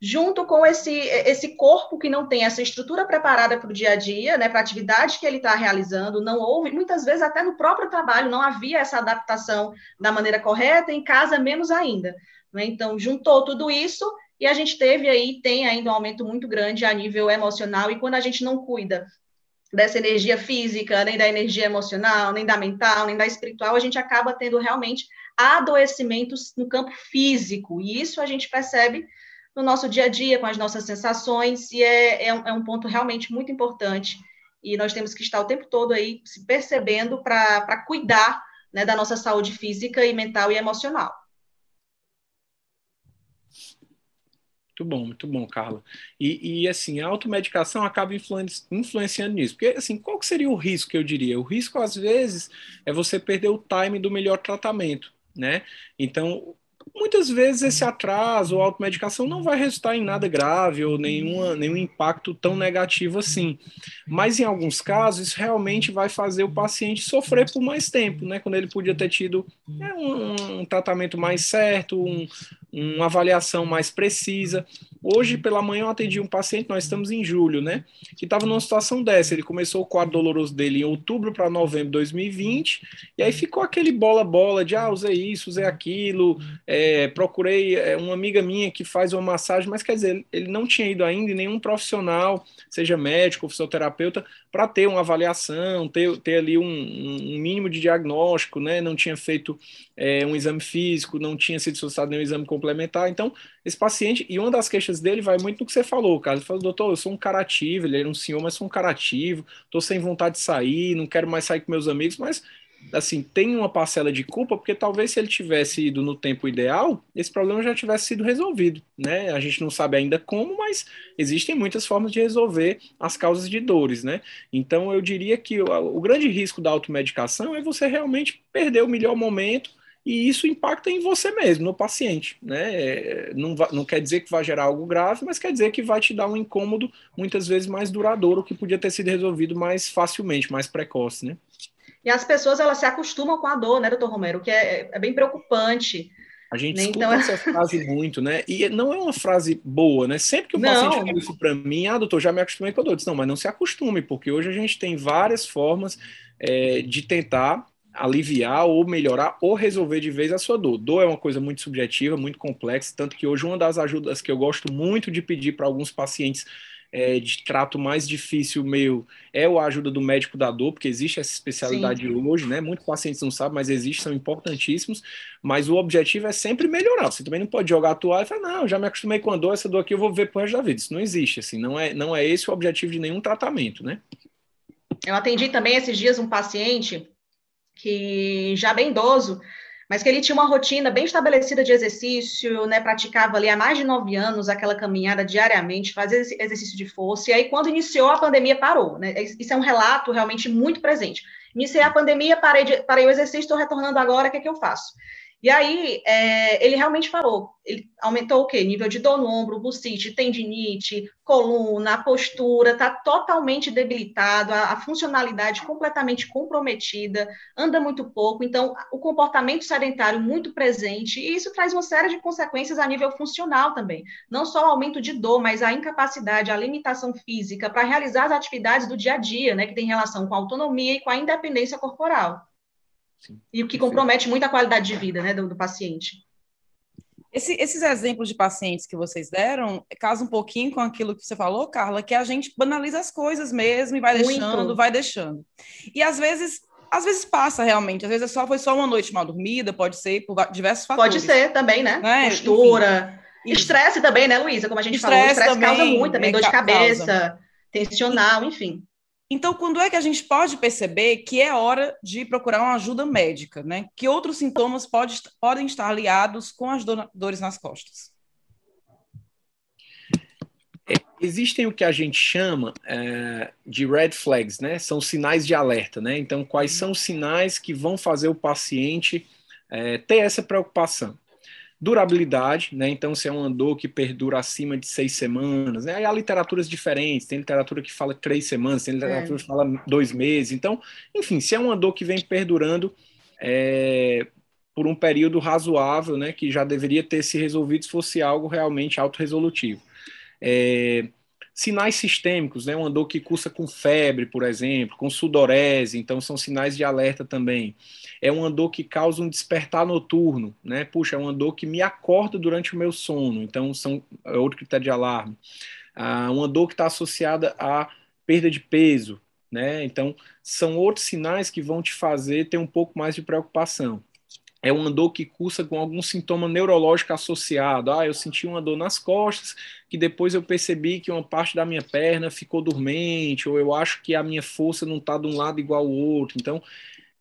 junto com esse, esse corpo que não tem essa estrutura preparada para o dia a dia, né? Para a atividade que ele está realizando, não houve, muitas vezes até no próprio trabalho não havia essa adaptação da maneira correta, em casa menos ainda. Né? Então, juntou tudo isso e a gente teve aí, tem ainda um aumento muito grande a nível emocional, e quando a gente não cuida dessa energia física, nem da energia emocional, nem da mental, nem da espiritual, a gente acaba tendo realmente adoecimentos no campo físico, e isso a gente percebe no nosso dia a dia, com as nossas sensações, e é, é, um, é um ponto realmente muito importante, e nós temos que estar o tempo todo aí se percebendo para cuidar né, da nossa saúde física e mental e emocional. Muito bom, muito bom, Carla. E, e assim, a automedicação acaba influenciando nisso. Porque, assim, qual seria o risco, eu diria? O risco, às vezes, é você perder o time do melhor tratamento, né? Então, muitas vezes esse atraso ou automedicação não vai resultar em nada grave ou nenhuma, nenhum impacto tão negativo assim. Mas em alguns casos, isso realmente vai fazer o paciente sofrer por mais tempo, né? Quando ele podia ter tido é, um, um tratamento mais certo, um, uma avaliação mais precisa. Hoje, pela manhã, eu atendi um paciente, nós estamos em julho, né? Que estava numa situação dessa. Ele começou o quadro doloroso dele em outubro para novembro de 2020, e aí ficou aquele bola-bola de ah, usei isso, usei aquilo, é, procurei é, uma amiga minha que faz uma massagem, mas quer dizer, ele não tinha ido ainda em nenhum profissional, seja médico, fisioterapeuta, para ter uma avaliação, ter, ter ali um, um, mínimo de diagnóstico, né? Não tinha feito é, um exame físico, não tinha sido solicitado nenhum exame complementar. Então, esse paciente, e uma das queixas dele vai muito no que você falou, cara. Ele falou, doutor, eu sou um cara ativo, ele era um senhor, mas sou um cara ativo, sem vontade de sair, não quero mais sair com meus amigos, mas assim, tem uma parcela de culpa, porque talvez se ele tivesse ido no tempo ideal, esse problema já tivesse sido resolvido, né? A gente não sabe ainda como, mas existem muitas formas de resolver as causas de dores, né? Então eu diria que o, o grande risco da automedicação é você realmente perder o melhor momento e isso impacta em você mesmo, no paciente, né? Não, não quer dizer que vai gerar algo grave, mas quer dizer que vai te dar um incômodo muitas vezes mais duradouro que podia ter sido resolvido mais facilmente, mais precoce, né? E as pessoas elas se acostumam com a dor, né, doutor Romero? Que é, é bem preocupante. A gente né? escuta então... essa *laughs* frase muito, né? E não é uma frase boa, né? Sempre que o paciente fala isso para mim, ah, doutor, já me acostumei com a dor. Eu disse, não, mas não se acostume, porque hoje a gente tem várias formas é, de tentar aliviar ou melhorar ou resolver de vez a sua dor. Dor é uma coisa muito subjetiva, muito complexa, tanto que hoje uma das ajudas que eu gosto muito de pedir para alguns pacientes é, de trato mais difícil meu é a ajuda do médico da dor, porque existe essa especialidade Sim. hoje, né? Muitos pacientes não sabem, mas existem, são importantíssimos. Mas o objetivo é sempre melhorar. Você também não pode jogar a toalha e falar, não, já me acostumei com a dor, essa dor aqui eu vou ver pro resto da vida. Isso não existe, assim, não é, não é esse o objetivo de nenhum tratamento, né? Eu atendi também esses dias um paciente que já bem idoso, mas que ele tinha uma rotina bem estabelecida de exercício, né, praticava ali há mais de nove anos aquela caminhada diariamente, fazia exercício de força, e aí quando iniciou a pandemia parou, né, isso é um relato realmente muito presente. Iniciei a pandemia, parei, de, parei o exercício, estou retornando agora, o que é que eu faço? E aí, é, ele realmente falou, ele aumentou o quê? Nível de dor no ombro, bucite, tendinite, coluna, a postura, está totalmente debilitado, a, a, funcionalidade completamente comprometida, anda muito pouco, então o comportamento sedentário muito presente, e isso traz uma série de consequências a nível funcional também. Não só o aumento de dor, mas a incapacidade, a limitação física para realizar as atividades do dia a dia, né, que tem relação com a autonomia e com a independência corporal. Sim. E o que compromete muito a qualidade de vida né, do, do paciente. Esse, esses exemplos de pacientes que vocês deram casam um pouquinho com aquilo que você falou, Carla, que a gente banaliza as coisas mesmo e vai muito. deixando, vai deixando. E às vezes, às vezes passa realmente, às vezes é só, foi só uma noite mal dormida, pode ser por diversos fatores. Pode ser também, né? né? Postura. Estresse também, né, Luísa? Como a gente estresse falou, estresse causa muito também, é, dor de cabeça, causa. tensional, enfim. Então, quando é que a gente pode perceber que é hora de procurar uma ajuda médica, né? Que outros sintomas pode, podem estar aliados com as dores nas costas? É, existem o que a gente chama é, de red flags, né? São sinais de alerta, né? Então, quais são os sinais que vão fazer o paciente é, ter essa preocupação? Durabilidade, né? Então, se é um dor que perdura acima de seis semanas, né? Aí há literaturas diferentes, tem literatura que fala três semanas, tem literatura é. que fala dois meses. Então, enfim, se é uma dor que vem perdurando é, por um período razoável, né? Que já deveria ter se resolvido se fosse algo realmente autorresolutivo. É, sinais sistêmicos, né? Uma dor que cursa com febre, por exemplo, com sudorese, então são sinais de alerta também é uma dor que causa um despertar noturno, né? Puxa, é uma dor que me acorda durante o meu sono, então são é outro critério de alarme. Ah, uma dor que está associada à perda de peso, né? Então, são outros sinais que vão te fazer ter um pouco mais de preocupação. É uma dor que cursa com algum sintoma neurológico associado. Ah, eu senti uma dor nas costas, que depois eu percebi que uma parte da minha perna ficou dormente, ou eu acho que a minha força não está de um lado igual ao outro. Então,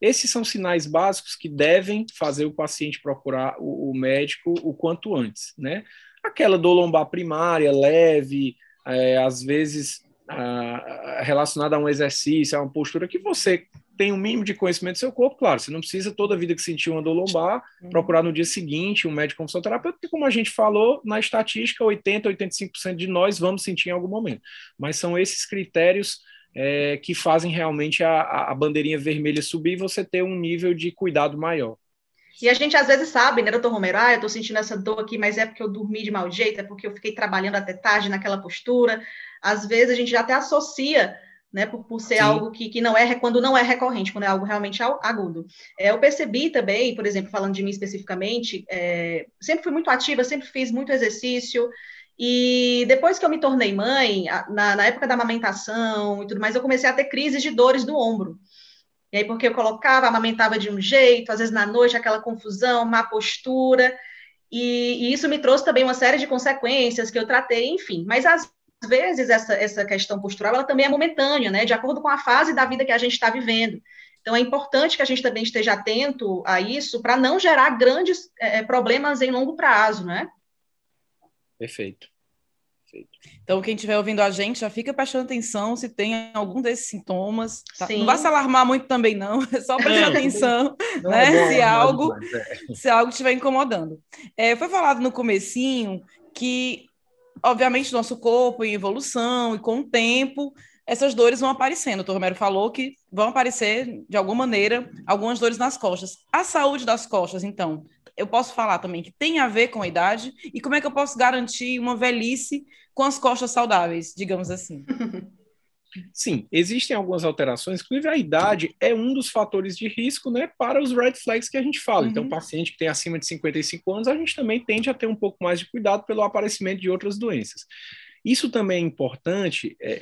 esses são sinais básicos que devem fazer o paciente procurar o, o médico o quanto antes, né? Aquela dor lombar primária, leve, é, às vezes ah, relacionada a um exercício, a uma postura que você tem um mínimo de conhecimento do seu corpo, claro, você não precisa toda a vida que sentir uma dor lombar, uhum. procurar no dia seguinte um médico consultoterapeuta, porque como a gente falou, na estatística, 80, 85% de nós vamos sentir em algum momento. Mas são esses critérios é, que fazem realmente a, a bandeirinha vermelha subir e você ter um nível de cuidado maior. E a gente às vezes sabe, né, doutor Romero, ah, eu tô sentindo essa dor aqui, mas é porque eu dormi de mau jeito, é porque eu fiquei trabalhando até tarde naquela postura. Às vezes a gente já até associa, né, por, por ser Sim. algo que, que não é, quando não é recorrente, quando é algo realmente agudo. É, eu percebi também, por exemplo, falando de mim especificamente, é, sempre fui muito ativa, sempre fiz muito exercício, e depois que eu me tornei mãe, na, na época da amamentação e tudo mais, eu comecei a ter crises de dores do ombro. E aí, porque eu colocava, amamentava de um jeito, às vezes na noite aquela confusão, má postura, e, e, isso me trouxe também uma série de consequências que eu tratei, enfim. Mas às vezes essa, essa questão postural ela também é momentânea, né? De acordo com a fase da vida que a gente está vivendo. Então é importante que a gente também esteja atento a isso para não gerar grandes é, problemas em longo prazo, né? Perfeito. Então, quem estiver ouvindo a gente, já fica prestando atenção se tem algum desses sintomas. Tá? Não vai se alarmar muito também, não. *laughs* É só prestar atenção, *laughs* né? É bom, se, algo, é. se algo estiver incomodando. É, foi falado no comecinho que, obviamente, nosso corpo em evolução e com o tempo, essas dores vão aparecendo. O Dr. Romero falou que vão aparecer, de alguma maneira, algumas dores nas costas. A saúde das costas, então, eu posso falar também que tem a ver com a idade e como é que eu posso garantir uma velhice com as costas saudáveis, digamos assim. *laughs* Sim, existem algumas alterações, inclusive a idade é um dos fatores de risco né, para os red flags que a gente fala. Então, uhum. Então, paciente que tem acima de 55 anos, a gente também tende a ter um pouco mais de cuidado pelo aparecimento de outras doenças. Isso também é importante é,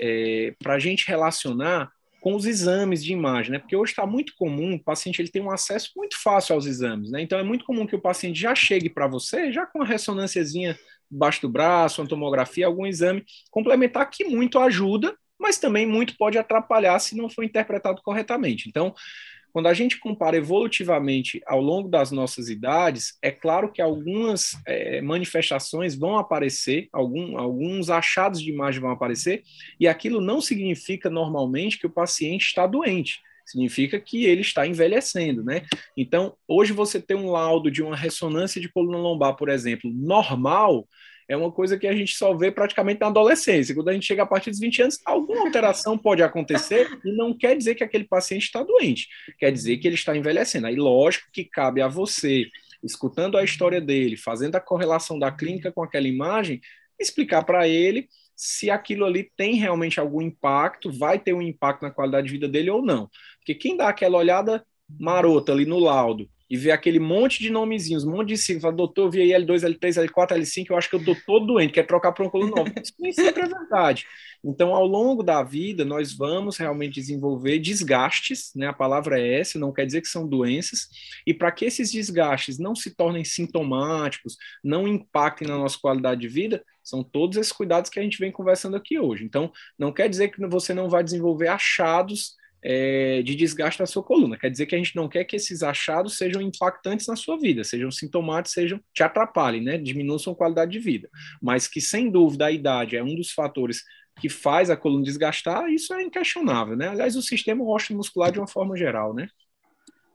é, para a gente relacionar com os exames de imagem, né? Porque hoje está muito comum, o paciente ele tem um acesso muito fácil aos exames, né? Então é muito comum que o paciente já chegue para você, já com a ressonânciazinha debaixo do braço, uma tomografia, algum exame complementar que muito ajuda, mas também muito pode atrapalhar se não for interpretado corretamente. Então, quando a gente compara evolutivamente ao longo das nossas idades, é claro que algumas é, manifestações vão aparecer, algum, alguns achados de imagem vão aparecer, e aquilo não significa normalmente que o paciente está doente significa que ele está envelhecendo, né? Então, hoje você tem um laudo de uma ressonância de coluna lombar, por exemplo, normal, é uma coisa que a gente só vê praticamente na adolescência. Quando a gente chega a partir dos 20 anos, alguma alteração pode acontecer e não quer dizer que aquele paciente está doente, quer dizer que ele está envelhecendo. Aí, lógico que cabe a você, escutando a história dele, fazendo a correlação da clínica com aquela imagem, explicar para ele se aquilo ali tem realmente algum impacto, vai ter um impacto na qualidade de vida dele ou não. Porque quem dá aquela olhada marota ali no laudo e ver aquele monte de nomezinhos, um monte de siglas, fala, doutor, eu vi aí L2, L3, L4, L5, eu acho que eu tô todo doente, quer trocar para um coluna nova. Isso nem *laughs* sempre é verdade. Então, ao longo da vida, nós vamos realmente desenvolver desgastes, né? A palavra é essa, não quer dizer que são doenças, e para que esses desgastes não se tornem sintomáticos, não impactem na nossa qualidade de vida, são todos esses cuidados que a gente vem conversando aqui hoje. Então, não quer dizer que você não vai desenvolver achados é, de desgaste da sua coluna. Quer dizer que a gente não quer que esses achados sejam impactantes na sua vida, sejam sintomáticos, sejam te atrapalhem, né? Diminuam sua qualidade de vida. Mas que, sem dúvida, a idade é um dos fatores que faz a coluna desgastar, isso é inquestionável, né? Aliás, o sistema muscular de uma forma geral, né?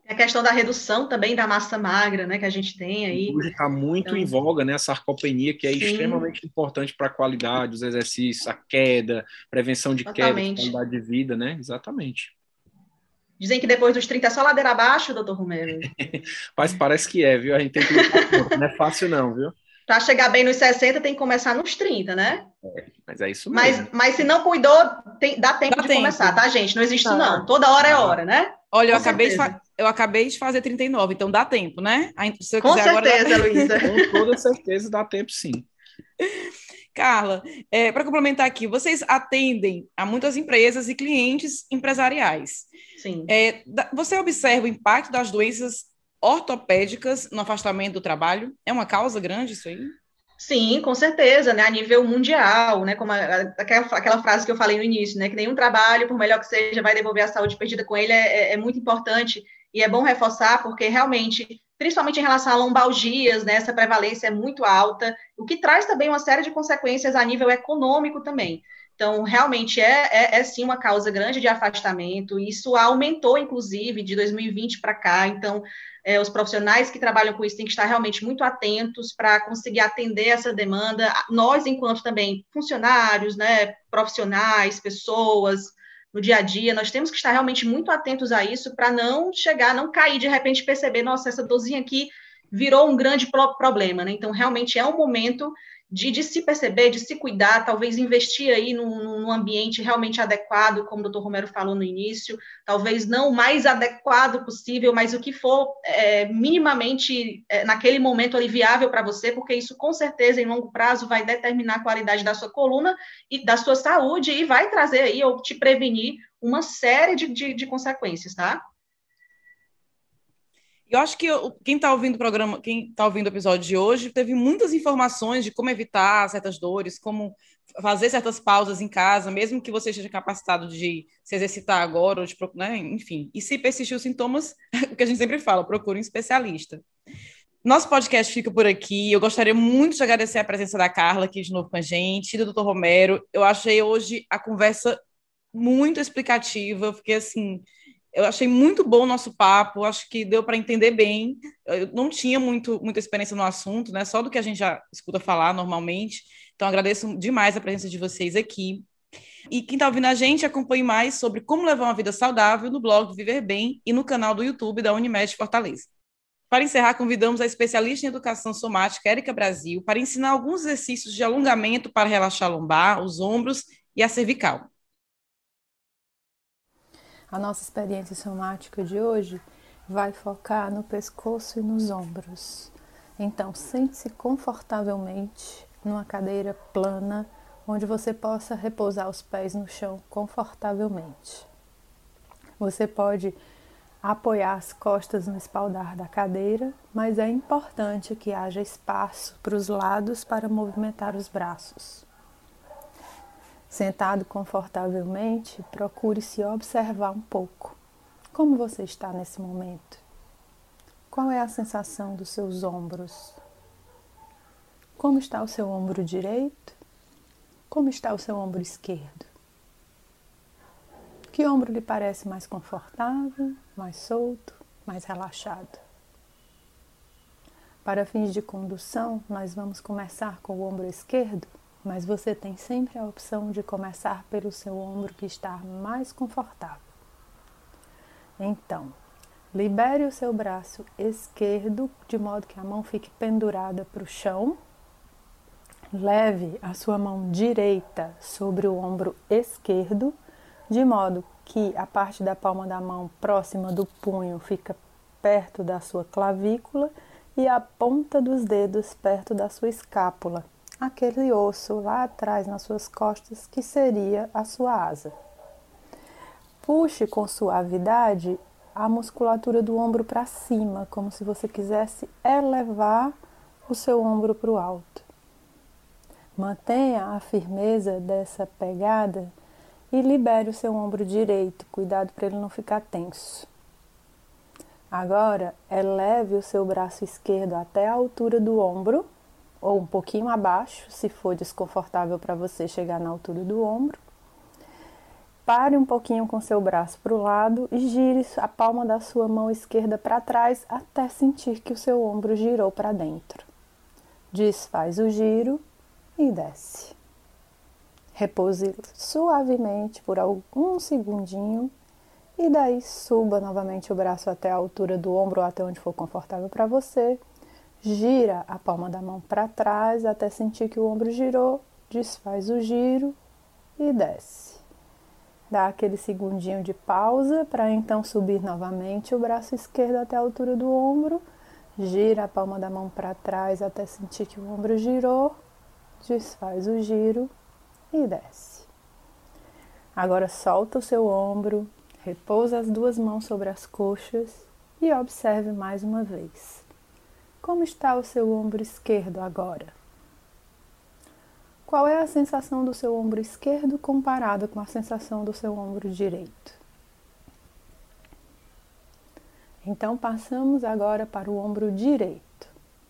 A questão da redução também da massa magra, né, que a gente tem aí. Hoje está muito então... em voga, né, a sarcopenia, que é Sim. extremamente importante para a qualidade dos exercícios, a queda, prevenção de Exatamente. queda, qualidade de vida, né? Exatamente. Dizem que depois dos 30 é só ladeira abaixo, doutor Romero. *laughs* Mas parece que é, viu? A gente tem que Não é fácil, não, viu? Para chegar bem nos 60, tem que começar nos 30, né? É, mas é isso mesmo. Mas, mas se não cuidou, tem, dá tempo dá de tempo. começar, tá, gente? Não existe, tá. não. Toda hora é hora, né? Olha, eu acabei, de eu acabei de fazer 39, então dá tempo, né? Se eu Com certeza, agora... Luísa. Com toda certeza dá tempo, sim. *laughs* Carla, é, para complementar aqui, vocês atendem a muitas empresas e clientes empresariais. Sim. É, você observa o impacto das doenças ortopédicas no afastamento do trabalho? É uma causa grande isso aí? Sim, com certeza, né? A nível mundial, né? Como a, a, aquela, aquela, frase que eu falei no início, né? Que nenhum trabalho, por melhor que seja, vai devolver a saúde perdida com ele, é, é, é muito importante e é bom reforçar, porque realmente, principalmente em relação a lombalgias, né? Essa prevalência é muito alta, o que traz também uma série de consequências a nível econômico também. Então, realmente é, é, é, sim uma causa grande de afastamento. Isso aumentou, inclusive, de 2020 para cá. Então, é, os profissionais que trabalham com isso têm que estar realmente muito atentos para conseguir atender essa demanda. Nós, enquanto também funcionários, né, profissionais, pessoas, no dia a dia, nós temos que estar realmente muito atentos a isso para não chegar, não cair de repente perceber, nossa, essa dorzinha aqui virou um grande problema, né? Então, realmente é um momento de, de, se perceber, de se cuidar, talvez investir aí num, num, ambiente realmente adequado, como o doutor Romero falou no início, talvez não o mais adequado possível, mas o que for é, minimamente é, naquele momento ali viável para você, porque isso com certeza em longo prazo vai determinar a qualidade da sua coluna e da sua saúde e vai trazer aí ou te prevenir uma série de, de, de consequências, tá? Eu acho que eu, quem está ouvindo o programa, quem está ouvindo o episódio de hoje, teve muitas informações de como evitar certas dores, como fazer certas pausas em casa, mesmo que você esteja capacitado de se exercitar agora, ou de, né, enfim. E se persistir os sintomas, *laughs* o que a gente sempre fala, procure um especialista. Nosso podcast fica por aqui. Eu gostaria muito de agradecer a presença da Carla aqui de novo com a gente, do Dr. Romero. Eu achei hoje a conversa muito explicativa. Fiquei assim eu achei muito bom o nosso papo, acho que deu para entender bem. Eu não tinha muito, muita experiência no assunto, né? Só do que a gente já escuta falar normalmente. Então, agradeço demais a presença de vocês aqui. E quem está ouvindo a gente, acompanhe mais sobre como levar uma vida saudável no blog Viver Bem e no canal do YouTube da Unimed Fortaleza. Para encerrar, convidamos a especialista em educação somática, Érica Brasil, para ensinar alguns exercícios de alongamento para relaxar a lombar, os ombros e a cervical. A nossa experiência somática de hoje vai focar no pescoço e nos ombros. Então, sente-se confortavelmente numa cadeira plana, onde você possa repousar os pés no chão confortavelmente. Você pode apoiar as costas no espaldar da cadeira, mas é importante que haja espaço para os lados para movimentar os braços. Sentado confortavelmente, procure se observar um pouco. Como você está nesse momento? Qual é a sensação dos seus ombros? Como está o seu ombro direito? Como está o seu ombro esquerdo? Que ombro lhe parece mais confortável, mais solto, mais relaxado? Para fins de condução, nós vamos começar com o ombro esquerdo mas você tem sempre a opção de começar pelo seu ombro que está mais confortável. Então, libere o seu braço esquerdo de modo que a mão fique pendurada para o chão. Leve a sua mão direita sobre o ombro esquerdo, de modo que a parte da palma da mão próxima do punho fica perto da sua clavícula e a ponta dos dedos perto da sua escápula aquele osso lá atrás nas suas costas que seria a sua asa. Puxe com suavidade a musculatura do ombro para cima, como se você quisesse elevar o seu ombro para o alto. Mantenha a firmeza dessa pegada e libere o seu ombro direito, cuidado para ele não ficar tenso. Agora, eleve o seu braço esquerdo até a altura do ombro ou um pouquinho abaixo, se for desconfortável para você chegar na altura do ombro. Pare um pouquinho com seu braço para o lado e gire a palma da sua mão esquerda para trás até sentir que o seu ombro girou para dentro. Desfaz o giro e desce. Repouse suavemente por algum segundinho e daí suba novamente o braço até a altura do ombro, até onde for confortável para você Gira a palma da mão para trás até sentir que o ombro girou, desfaz o giro e desce. Dá aquele segundinho de pausa para então subir novamente o braço esquerdo até a altura do ombro. Gira a palma da mão para trás até sentir que o ombro girou desfaz o giro e desce. Agora solta o seu ombro, repousa as duas mãos sobre as coxas e observe mais uma vez. Como está o seu ombro esquerdo agora? Qual é a sensação do seu ombro esquerdo comparada com a sensação do seu ombro direito? Então passamos agora para o ombro direito.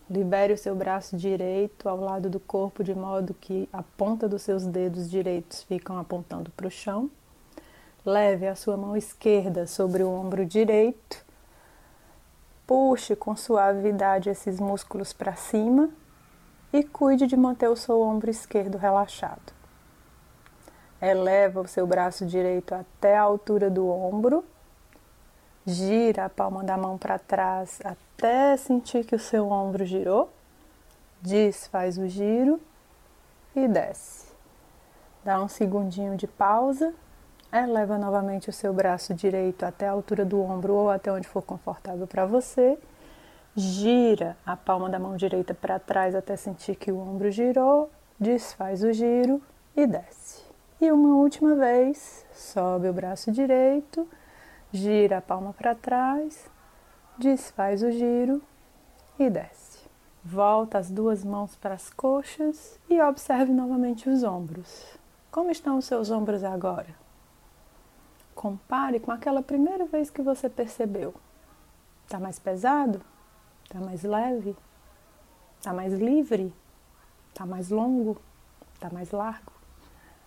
Libere o seu braço direito ao lado do corpo de modo que a ponta dos seus dedos direitos ficam apontando para o chão. Leve a sua mão esquerda sobre o ombro direito. Puxe com suavidade esses músculos para cima e cuide de manter o seu ombro esquerdo relaxado. Eleva o seu braço direito até a altura do ombro Gira a palma da mão para trás até sentir que o seu ombro girou. Desfaz o giro e desce. Dá um segundinho de pausa. Eleva novamente o seu braço direito até a altura do ombro ou até onde for confortável para você. Gira a palma da mão direita para trás até sentir que o ombro girou. Desfaz o giro e desce. E uma última vez, sobe o braço direito gira a palma para trás, desfaz o giro e desce. Volta as duas mãos para as coxas e observe novamente os ombros. Como estão os seus ombros agora? Compare com aquela primeira vez que você percebeu. Está mais pesado? Está mais leve? Está mais livre? Está mais longo? Está mais largo?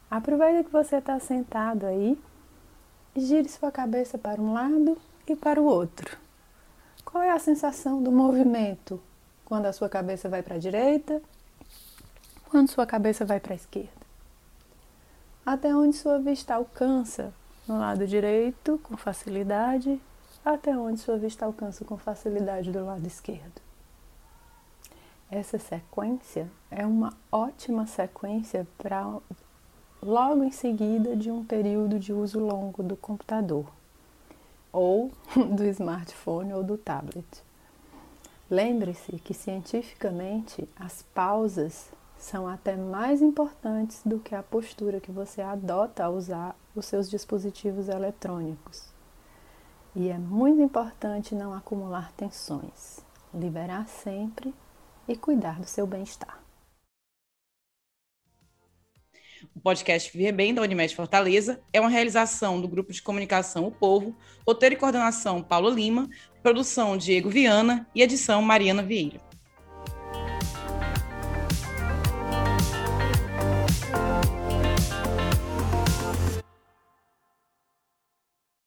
Aproveita que você está sentado aí Gire sua cabeça para um lado e para o outro. Qual é a sensação do movimento quando a sua cabeça vai para a direita, quando sua cabeça vai para a esquerda? Até onde sua vista alcança no lado direito com facilidade, até onde sua vista alcança com facilidade do lado esquerdo. Essa sequência é uma ótima sequência para logo em seguida de um período de uso longo do computador, ou *laughs* do smartphone ou do tablet. Lembre-se que cientificamente as pausas são até mais importantes do que a postura que você adota ao usar os seus dispositivos eletrônicos. E é muito importante não acumular tensões, liberar sempre e cuidar do seu bem-estar. O podcast Viver Bem, da Unimed Fortaleza, é uma realização do Grupo de Comunicação O Povo, roteiro e coordenação Paulo Lima, produção Diego Viana e edição Mariana Vieira.